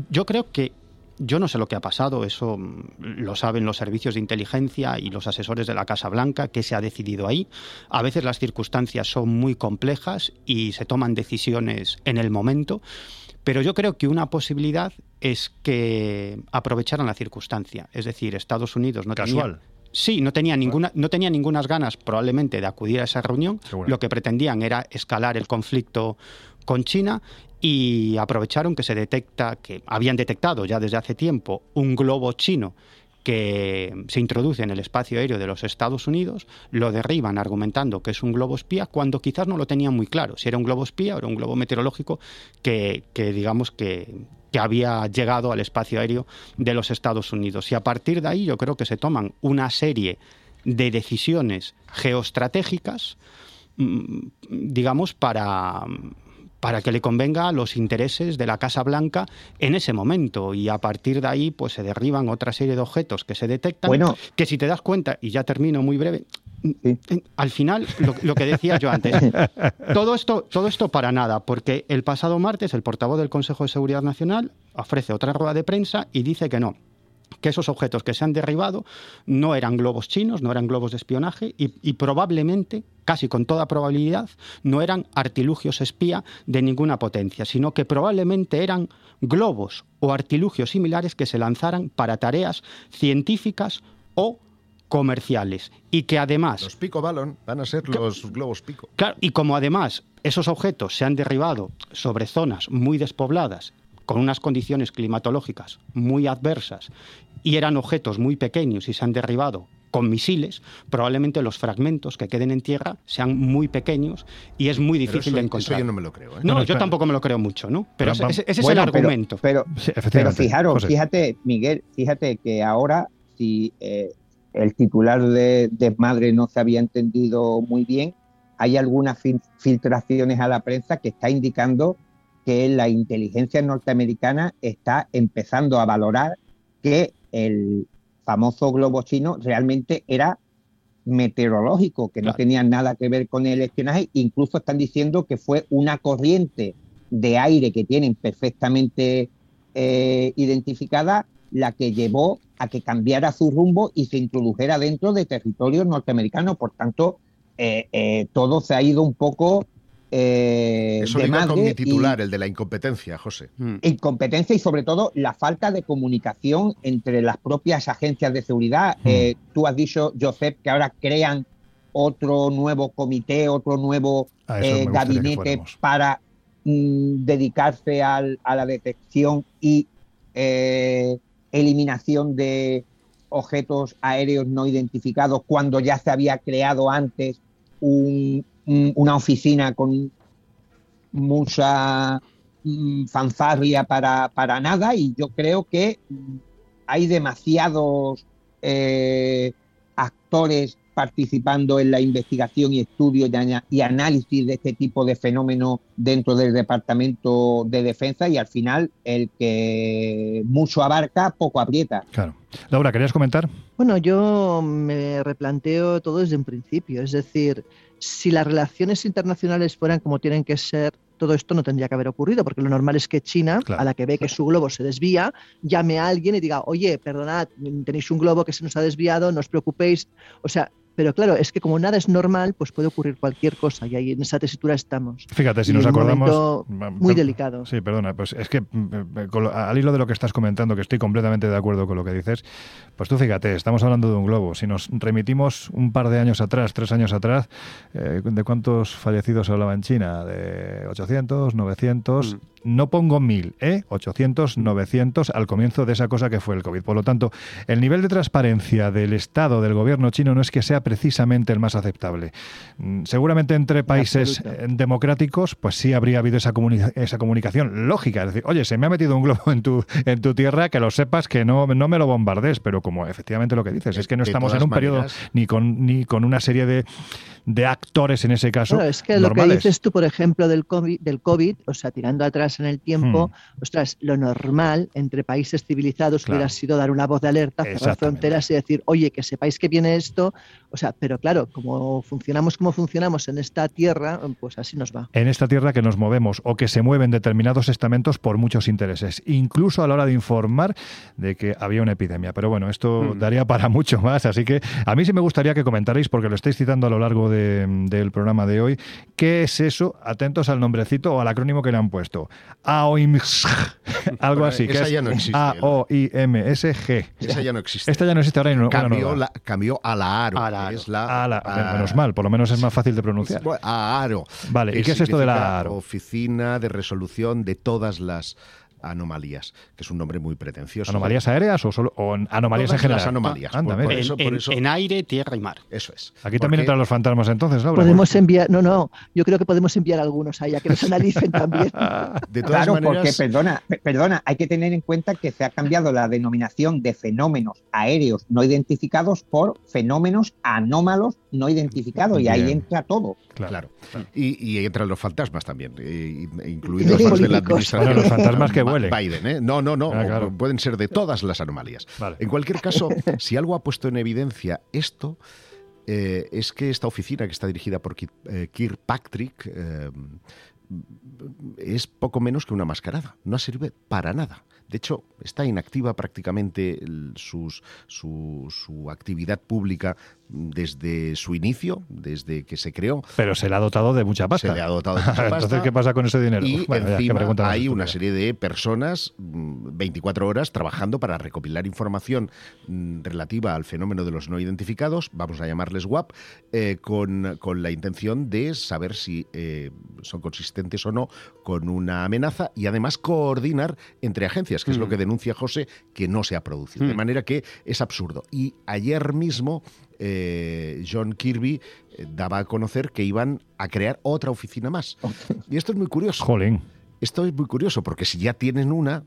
yo creo que yo no sé lo que ha pasado, eso mm, lo saben los servicios de inteligencia y los asesores de la Casa Blanca, qué se ha decidido ahí. A veces las circunstancias son muy complejas y se toman decisiones en el momento, pero yo creo que una posibilidad es que aprovecharan la circunstancia, es decir, Estados Unidos no Casual. tenía Sí, no tenía ninguna, no tenía ningunas ganas probablemente de acudir a esa reunión. Lo que pretendían era escalar el conflicto con China y aprovecharon que se detecta, que habían detectado ya desde hace tiempo un globo chino que se introduce en el espacio aéreo de los Estados Unidos, lo derriban argumentando que es un globo espía, cuando quizás no lo tenían muy claro, si era un globo espía o era un globo meteorológico que, que digamos que, que había llegado al espacio aéreo de los Estados Unidos. Y a partir de ahí yo creo que se toman una serie de decisiones geoestratégicas, mm, digamos, para, para que le convenga a los intereses de la Casa Blanca en ese momento. Y a partir de ahí, pues se derriban otra serie de objetos que se detectan, Bueno. que si te das cuenta, y ya termino muy breve, al final, lo, lo que decía yo antes, todo esto, todo esto para nada, porque el pasado martes el portavoz del Consejo de Seguridad Nacional ofrece otra rueda de prensa y dice que no, que esos objetos que se han derribado no eran globos chinos, no eran globos de espionaje y, y probablemente, casi con toda probabilidad, no eran artilugios espía de ninguna potencia, sino que probablemente eran globos o artilugios similares que se lanzaran para tareas científicas o comerciales y que además Los pico balón van a ser los globos pico. Claro, y como además esos objetos se han derribado sobre zonas muy despobladas, con unas condiciones climatológicas muy adversas, y eran objetos muy pequeños y se han derribado con misiles, probablemente los fragmentos que queden en tierra sean muy pequeños y es muy difícil eso- de eso encontrar. yo no me lo creo, ¿eh? No, No, no, yo espera. tampoco me lo creo mucho, ¿no? Pero Pero ese, va- ese Bueno, es el pero- argumento. Pero, Sí, pero fijaros, José. fíjate, Miguel, fíjate que ahora, si eh, el titular de Desmadre no se había entendido muy bien, hay algunas fil- filtraciones a la prensa que está indicando que la inteligencia norteamericana está empezando a valorar que el famoso globo chino realmente era meteorológico, que no tenía nada que ver con el espionaje. Incluso están diciendo que fue una corriente de aire que tienen perfectamente eh, identificada la que llevó a que cambiara su rumbo y se introdujera dentro de territorio norteamericano. Por tanto, eh, eh, todo se ha ido un poco eh, Eso de liga con madre mi y- titular, el de la incompetencia, José. incompetencia y sobre todo la falta de comunicación entre las propias agencias de seguridad. Eh, tú has dicho, Josep, que ahora crean otro nuevo comité, otro nuevo eh, gabinete para mm, dedicarse al- a la detección y eh, eliminación de objetos aéreos no identificados cuando ya se había creado antes un- una oficina con mucha mm, fanfarria para, para nada y yo creo que mm, hay demasiados eh, actores participando en la investigación y estudio y, análisis de este tipo de fenómenos dentro del Departamento de Defensa y al final el que mucho abarca, poco aprieta. Claro. Laura, ¿querías comentar? Bueno, yo me replanteo todo desde un principio. Es decir, si las relaciones internacionales fueran como tienen que ser, todo esto no tendría que haber ocurrido, porque lo normal es que China, Claro. a la que ve que su globo se desvía, llame a alguien y diga, oye, perdonad, tenéis un globo que se nos ha desviado, no os preocupéis. O sea, pero claro, es que como nada es normal, pues puede ocurrir cualquier cosa y ahí en esa tesitura estamos. Fíjate, si Y nos acordamos. momento mm, muy delicado. Sí, perdona, pues es que mm, eh, lo- al hilo de lo que estás comentando, que estoy completamente de acuerdo con lo que dices, pues tú fíjate, estamos hablando de un globo. Si nos remitimos un par de años atrás, tres años atrás, eh, ¿de cuántos fallecidos se hablaba en China? ¿De 800, 900? No pongo mil, ¿eh? 800, 900 al comienzo de esa cosa que fue el COVID. Por lo tanto, el nivel de transparencia del Estado, del gobierno chino, no es que sea precisamente el más aceptable. Mm, Seguramente entre países absoluto. eh, democráticos, pues sí habría habido esa, comuni- esa comunicación lógica. Es decir, oye, se me ha metido un globo en tu, en tu tierra, que lo sepas, que no, no me lo bombardees. Pero como efectivamente lo que dices, es que no estamos en un periodo maneras- ni con, ni con una serie de, de actores en ese caso. Claro, es que lo que dices tú, por ejemplo, del COVID, del COVID, o sea, tirando atrás en el tiempo, Hmm. ostras, lo normal entre países civilizados Claro. hubiera sido dar una voz de alerta, cerrar fronteras y decir, oye, que sepáis que viene esto. O sea, pero claro, como funcionamos como funcionamos en esta tierra, pues así nos va. en esta tierra que nos movemos o que se mueven determinados estamentos por muchos intereses, incluso a la hora de informar de que había una epidemia. Pero bueno, esto daría para mucho más, así que a mí sí me gustaría que comentarais, porque lo estáis citando a lo largo de- del programa de hoy, ¿qué es eso? Atentos al nombrecito o al acrónimo que le han puesto. AOIMSG, algo así. que Esa es ya no existe, A-O-I-M-S-G. Esa ya no existe. Esta ya no existe ahora. Una cambió, nueva. la, cambió a la ARO, que es la, A la- a- menos mal, por lo menos es más fácil de pronunciar. A ARO. Vale, ¿y que qué es esto de la ARO? Oficina de Resolución de todas las anomalías, que es un nombre muy pretencioso. ¿Anomalías aéreas o, solo, o anomalías en general? las anomalías. Anda, Por- por mira. eso- en, por en- eso- en aire, tierra y mar. Eso es. Aquí también entran los fantasmas entonces, Laura. Podemos enviar, no, no, yo creo que podemos enviar algunos ahí a que los analicen también. De todas Claro, maneras, porque, perdona, pe- perdona, hay que tener en cuenta que se ha cambiado la denominación de fenómenos aéreos no identificados por fenómenos anómalos no identificados, y ahí entra todo. Claro. Y, y entran los fantasmas también, incluidos los los de la administración. Bueno, los fantasmas que Biden, ¿eh? No, no, no. Ah, claro. Pueden ser de todas las anomalías. Vale. En cualquier caso, si algo ha puesto en evidencia esto, eh, es que esta oficina que está dirigida por eh, Kirkpatrick eh, es poco menos que una mascarada. No sirve para nada. De hecho, está inactiva prácticamente el- sus, su, su actividad pública desde su inicio, desde que se creó. Pero se le ha dotado de mucha pasta. Se le ha dotado de mucha pasta. Entonces, ¿qué pasa con ese dinero? Y Bueno, encima hay una serie de personas mm, 24 horas trabajando para recopilar información mm, relativa al fenómeno de los no identificados, vamos a llamarles WAP, eh, con, con la intención de saber si eh, son consistentes o no con una amenaza y además coordinar entre agencias, que es lo Mm. que denuncia José, que no se ha producido. De Mm. manera que es absurdo. Y ayer mismo eh, John Kirby eh, daba a conocer que iban a crear otra oficina más. Y esto es muy curioso. Jolín. Esto es muy curioso, porque si ya tienen una,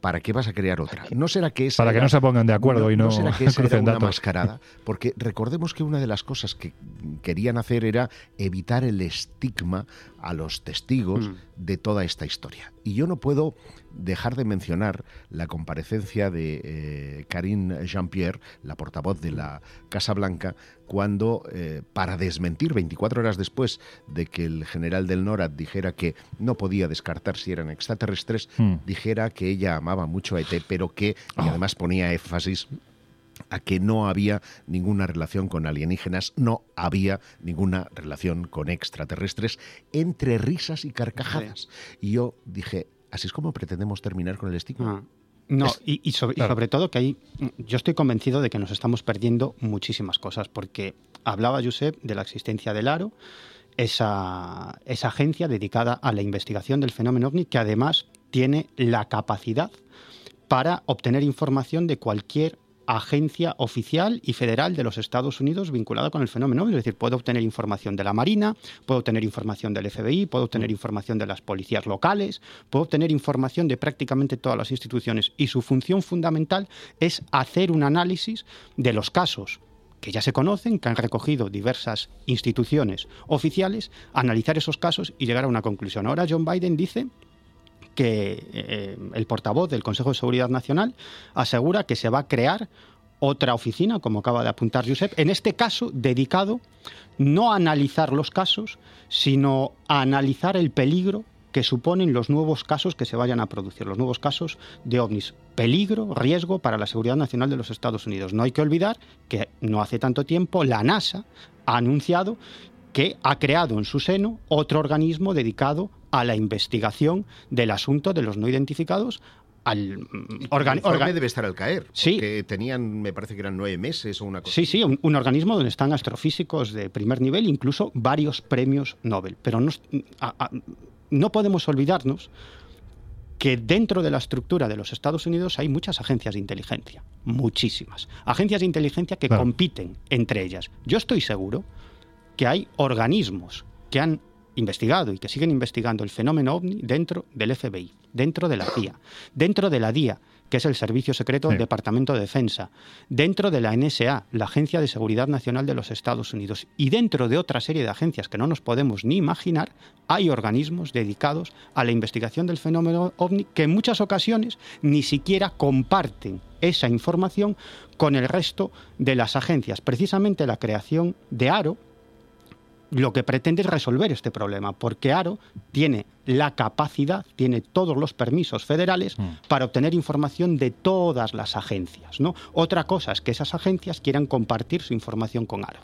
¿para qué vas a crear otra? ¿No será que esa Para que era- no se pongan de acuerdo y no será que esa era crucen una datos. mascarada? Porque recordemos que una de las cosas que querían hacer era evitar el estigma a los testigos Mm. de toda esta historia. Y yo no puedo dejar de mencionar la comparecencia de eh, Karine Jean-Pierre, la portavoz de la Casa Blanca, cuando, eh, para desmentir 24 horas después de que el general del NORAD dijera que no podía descartar si eran extraterrestres, Mm. dijera que ella amaba mucho a ET, pero que, y además ponía énfasis a que no había ninguna relación con alienígenas, no había ninguna relación con extraterrestres, entre risas y carcajadas. Y yo dije, así es como pretendemos terminar con el estigma. No, Es- y, y sobre, y claro. sobre todo que hay, yo estoy convencido de que nos estamos perdiendo muchísimas cosas, porque hablaba Josep de la existencia del ARO, esa, esa agencia dedicada a la investigación del fenómeno ovni, que además tiene la capacidad para obtener información de cualquier agencia oficial y federal de los Estados Unidos vinculada con el fenómeno. Es decir, puedo obtener información de la Marina, puedo obtener información del FBI, puedo obtener información de las policías locales, puedo obtener información de prácticamente todas las instituciones. Y su función fundamental es hacer un análisis de los casos que ya se conocen, que han recogido diversas instituciones oficiales, analizar esos casos y llegar a una conclusión. Ahora John Biden dice que eh, el portavoz del Consejo de Seguridad Nacional asegura que se va a crear otra oficina, como acaba de apuntar Josep, en este caso dedicado no a analizar los casos, sino a analizar el peligro que suponen los nuevos casos que se vayan a producir, los nuevos casos de ovnis. Peligro, riesgo para la seguridad nacional de los Estados Unidos. No hay que olvidar que no hace tanto tiempo la NASA ha anunciado que ha creado en su seno otro organismo dedicado a la investigación del asunto de los no identificados al mm, El organ- informe organ- debe estar al caer. Sí. Que tenían, me parece que eran nueve meses o una cosa. Sí, sí, un, un organismo donde están astrofísicos de primer nivel, incluso varios premios Nobel. Pero no, a- a- no podemos olvidarnos que dentro de la estructura de los Estados Unidos hay muchas agencias de inteligencia, muchísimas. Agencias de inteligencia que Claro. compiten entre ellas. Yo estoy seguro que hay organismos que han investigado y que siguen investigando el fenómeno ovni dentro del FBI, dentro de la CIA, dentro de la DIA, que es el Servicio Secreto del Departamento de Defensa, dentro de la NSA, la Agencia de Seguridad Nacional de los Estados Unidos, y dentro de otra serie de agencias que no nos podemos ni imaginar, hay organismos dedicados a la investigación del fenómeno ovni que en muchas ocasiones ni siquiera comparten esa información con el resto de las agencias. Precisamente la creación de ARO lo que pretende es resolver este problema, porque ARO tiene la capacidad, tiene todos los permisos federales para obtener información de todas las agencias. ¿no? Otra cosa es que esas agencias quieran compartir su información con ARO.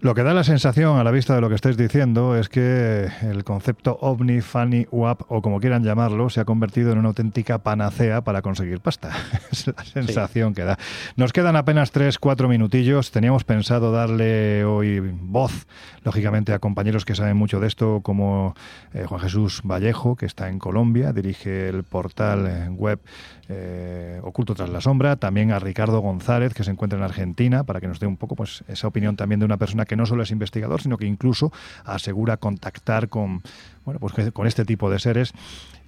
Lo que da la sensación a la vista de lo que estáis diciendo es que el concepto OVNI, FANI, UAP o como quieran llamarlo se ha convertido en una auténtica panacea para conseguir pasta. es la sensación que da. Nos quedan apenas 3-4 minutillos. Teníamos pensado darle hoy voz, lógicamente, a compañeros que saben mucho de esto, como eh, Juan Jesús Vallejo, que está en Colombia, dirige el portal eh, web eh, Oculto tras la sombra, también a Ricardo González, que se encuentra en Argentina, para que nos dé un poco pues esa opinión también de una persona que no solo es investigador, sino que incluso asegura contactar con, bueno, pues con este tipo de seres.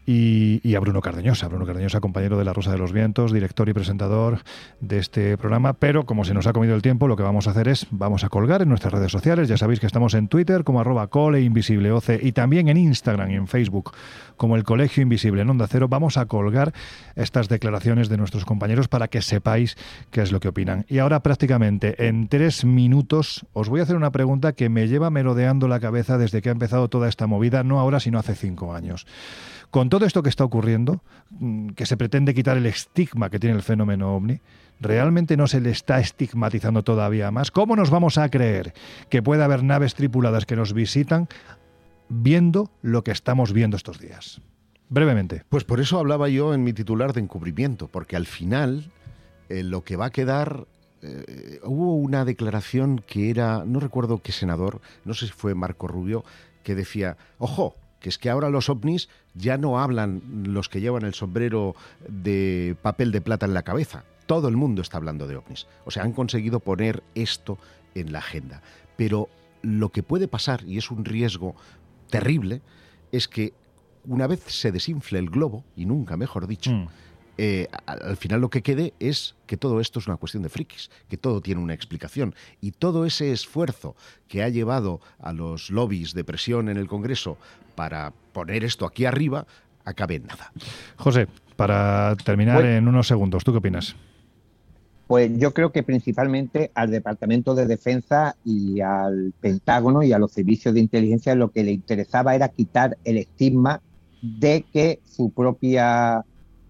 Y, y a Bruno Cardeñosa, Bruno Cardeñosa, compañero de La Rosa de los Vientos, director y presentador de este programa. Pero como se nos ha comido el tiempo, lo que vamos a hacer es, vamos a colgar en nuestras redes sociales. Ya sabéis que estamos en Twitter como arroba cole invisible oce y también en Instagram y en Facebook como el Colegio Invisible en Onda Cero. Vamos a colgar estas declaraciones de nuestros compañeros para que sepáis qué es lo que opinan. Y ahora prácticamente en tres minutos os voy a hacer una pregunta que me lleva merodeando la cabeza desde que ha empezado toda esta movida, no ahora sino hace cinco años. Con todo esto que está ocurriendo, mm, que se pretende quitar el estigma que tiene el fenómeno ovni, ¿realmente no se le está estigmatizando todavía más? ¿Cómo nos vamos a creer que puede haber naves tripuladas que nos visitan viendo lo que estamos viendo estos días? Brevemente. Pues por eso hablaba yo en mi titular de encubrimiento, porque al final eh, lo que va a quedar... eh, hubo una declaración que era, no recuerdo qué senador, no sé si fue Marco Rubio, que decía, ojo, que es que ahora los ovnis ya no hablan los que llevan el sombrero de papel de plata en la cabeza. Todo el mundo está hablando de ovnis. O sea, han conseguido poner esto en la agenda. Pero lo que puede pasar, y es un riesgo terrible, es que una vez se desinfle el globo, y nunca mejor dicho, eh, al al final lo que quede es que todo esto es una cuestión de frikis, que todo tiene una explicación. Y todo ese esfuerzo que ha llevado a los lobbies de presión en el Congreso para poner esto aquí arriba, acabe en nada. José, para terminar Bueno. en unos segundos, ¿tú qué opinas? Pues yo creo que principalmente al Departamento de Defensa y al Pentágono y a los servicios de inteligencia lo que le interesaba era quitar el estigma de que su propia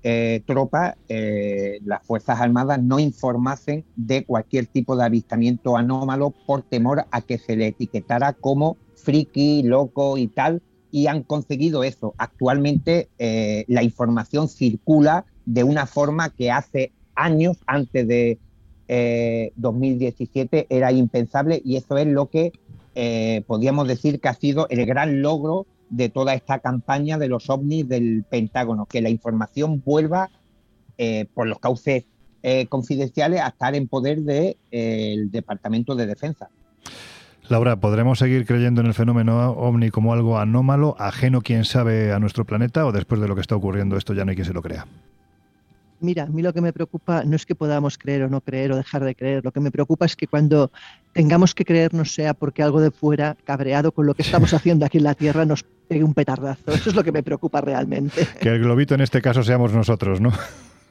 eh, tropa, eh, las Fuerzas Armadas, no informasen de cualquier tipo de avistamiento anómalo por temor a que se le etiquetara como friki, loco y tal. Y han conseguido eso. Actualmente eh, la información circula de una forma que hace años antes de eh, 2017 era impensable y eso es lo que eh, podríamos decir que ha sido el gran logro de toda esta campaña de los ovnis del Pentágono, que la información vuelva eh, por los cauces eh, confidenciales a estar en poder del Departamento de Defensa. Laura, ¿podremos seguir creyendo en el fenómeno ovni como algo anómalo, ajeno quién sabe a nuestro planeta o después de lo que está ocurriendo esto ya no hay quien se lo crea? Mira, a mí lo que me preocupa no es que podamos creer o no creer o dejar de creer, lo que me preocupa es que cuando tengamos que creer no sea porque algo de fuera, cabreado con lo que estamos haciendo aquí en la Tierra, nos pegue un petardazo. Eso es lo que me preocupa realmente. Que el globito en este caso seamos nosotros, ¿no?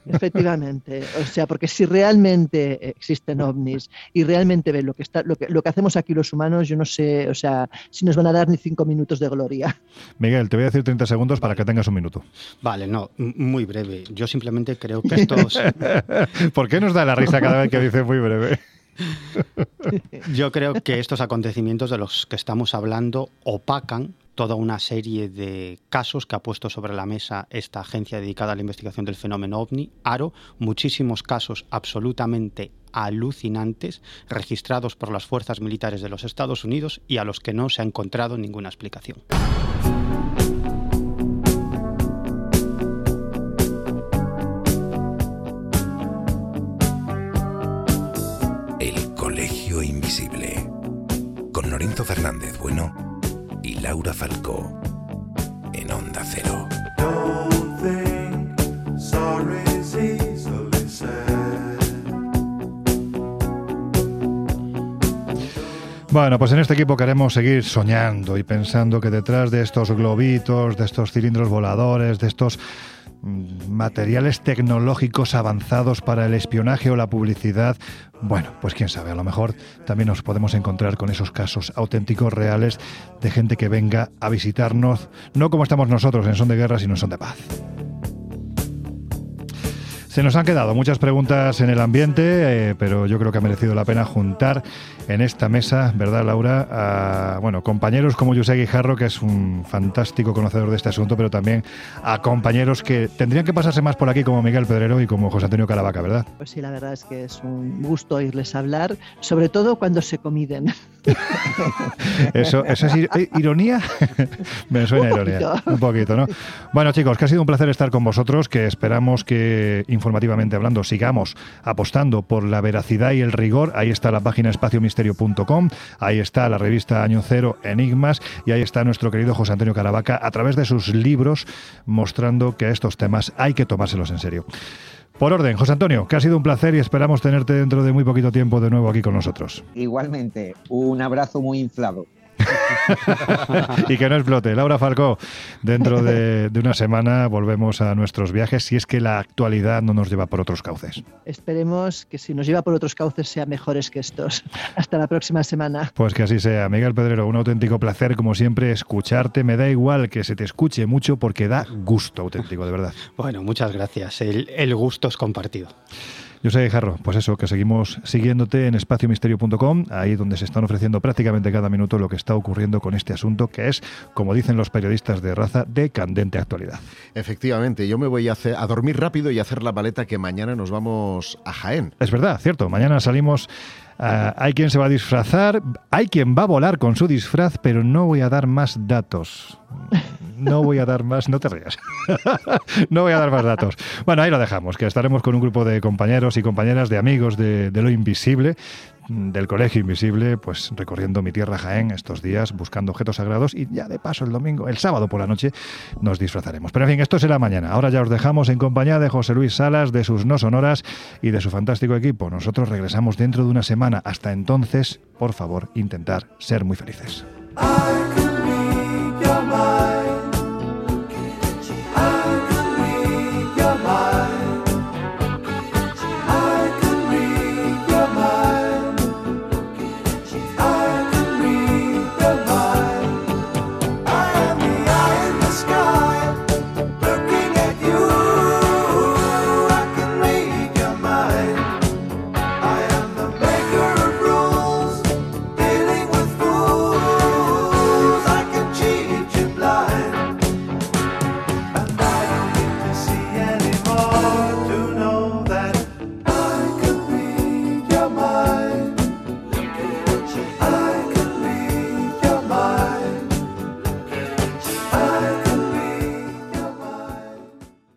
Efectivamente, o sea, porque si realmente existen ovnis y realmente ven lo que está, lo que, lo que hacemos aquí los humanos, yo no sé, o sea, si nos van a dar ni cinco minutos de gloria. Miguel, te voy a decir 30 segundos para que tengas un minuto. Vale, no, muy breve. Yo simplemente creo que estos... ¿Por qué nos da la risa cada vez que dice muy breve? Yo creo que estos acontecimientos de los que estamos hablando opacan toda una serie de casos que ha puesto sobre la mesa esta agencia dedicada a la investigación del fenómeno ovni, ARO, muchísimos casos absolutamente alucinantes registrados por las fuerzas militares de los Estados Unidos y a los que no se ha encontrado ninguna explicación. Fernández Bueno y Laura Falcó. En Onda Cero. Bueno, pues en este equipo queremos seguir soñando y pensando que detrás de estos globitos, de estos cilindros voladores, de estos materiales tecnológicos avanzados para el espionaje o la publicidad, bueno, pues quién sabe, a lo mejor también nos podemos encontrar con esos casos auténticos, reales, de gente que venga a visitarnos, no como estamos nosotros en son de guerra, sino en son de paz. Se nos han quedado muchas preguntas en el ambiente, eh, pero yo creo que ha merecido la pena juntar en esta mesa, ¿verdad, Laura? A, bueno, compañeros como José Guijarro, que es un fantástico conocedor de este asunto, pero también a compañeros que tendrían que pasarse más por aquí, como Miguel Pedrero y como José Antonio Caravaca, ¿verdad? Pues sí, la verdad es que es un gusto oírles hablar, sobre todo cuando se comiden. Eso, eso es ir- eh, ironía. Me suena Un ironía. poquito. Un poquito, ¿no? Bueno, chicos, que ha sido un placer estar con vosotros, que esperamos que, informativamente hablando, sigamos apostando por la veracidad y el rigor. Ahí está la página espaciomisterio.com, ahí está la revista Año Cero Enigmas y ahí está nuestro querido José Antonio Caravaca a través de sus libros mostrando que estos temas hay que tomárselos en serio. Por orden, José Antonio, que ha sido un placer y esperamos tenerte dentro de muy poquito tiempo de nuevo aquí con nosotros. Igualmente, un abrazo muy inflado. y que no explote. Laura Falcó, dentro de, de una semana volvemos a nuestros viajes si es que la actualidad no nos lleva por otros cauces. Esperemos que si nos lleva por otros cauces sean mejores que estos. Hasta la próxima semana. Pues que así sea. Miguel Pedrero, un auténtico placer, como siempre, escucharte. Me da igual que se te escuche mucho porque da gusto auténtico, de verdad. Bueno, muchas gracias. El, el gusto es compartido. Yo soy Jarro, pues eso, que seguimos siguiéndote en espaciomisterio.com, ahí donde se están ofreciendo prácticamente cada minuto lo que está ocurriendo con este asunto, que es, como dicen los periodistas de raza, de candente actualidad. Efectivamente, yo me voy a, hacer, a dormir rápido y a hacer la maleta que mañana nos vamos a Jaén. Es verdad, cierto. Mañana salimos Ah, hay quien se va a disfrazar, hay quien va a volar con su disfraz, pero no voy a dar más datos. No voy a dar más, no te rías. no voy a dar más datos. Bueno, ahí lo dejamos, que estaremos con un grupo de compañeros y compañeras, de amigos de, de lo invisible, del Colegio Invisible, pues recorriendo mi tierra Jaén estos días, buscando objetos sagrados y ya de paso el domingo, el sábado por la noche, nos disfrazaremos. Pero en fin, esto será mañana. Ahora ya os dejamos en compañía de José Luis Salas, de sus no sonoras y de su fantástico equipo. Nosotros regresamos dentro de una semana. Hasta entonces, por favor, intentar ser muy felices.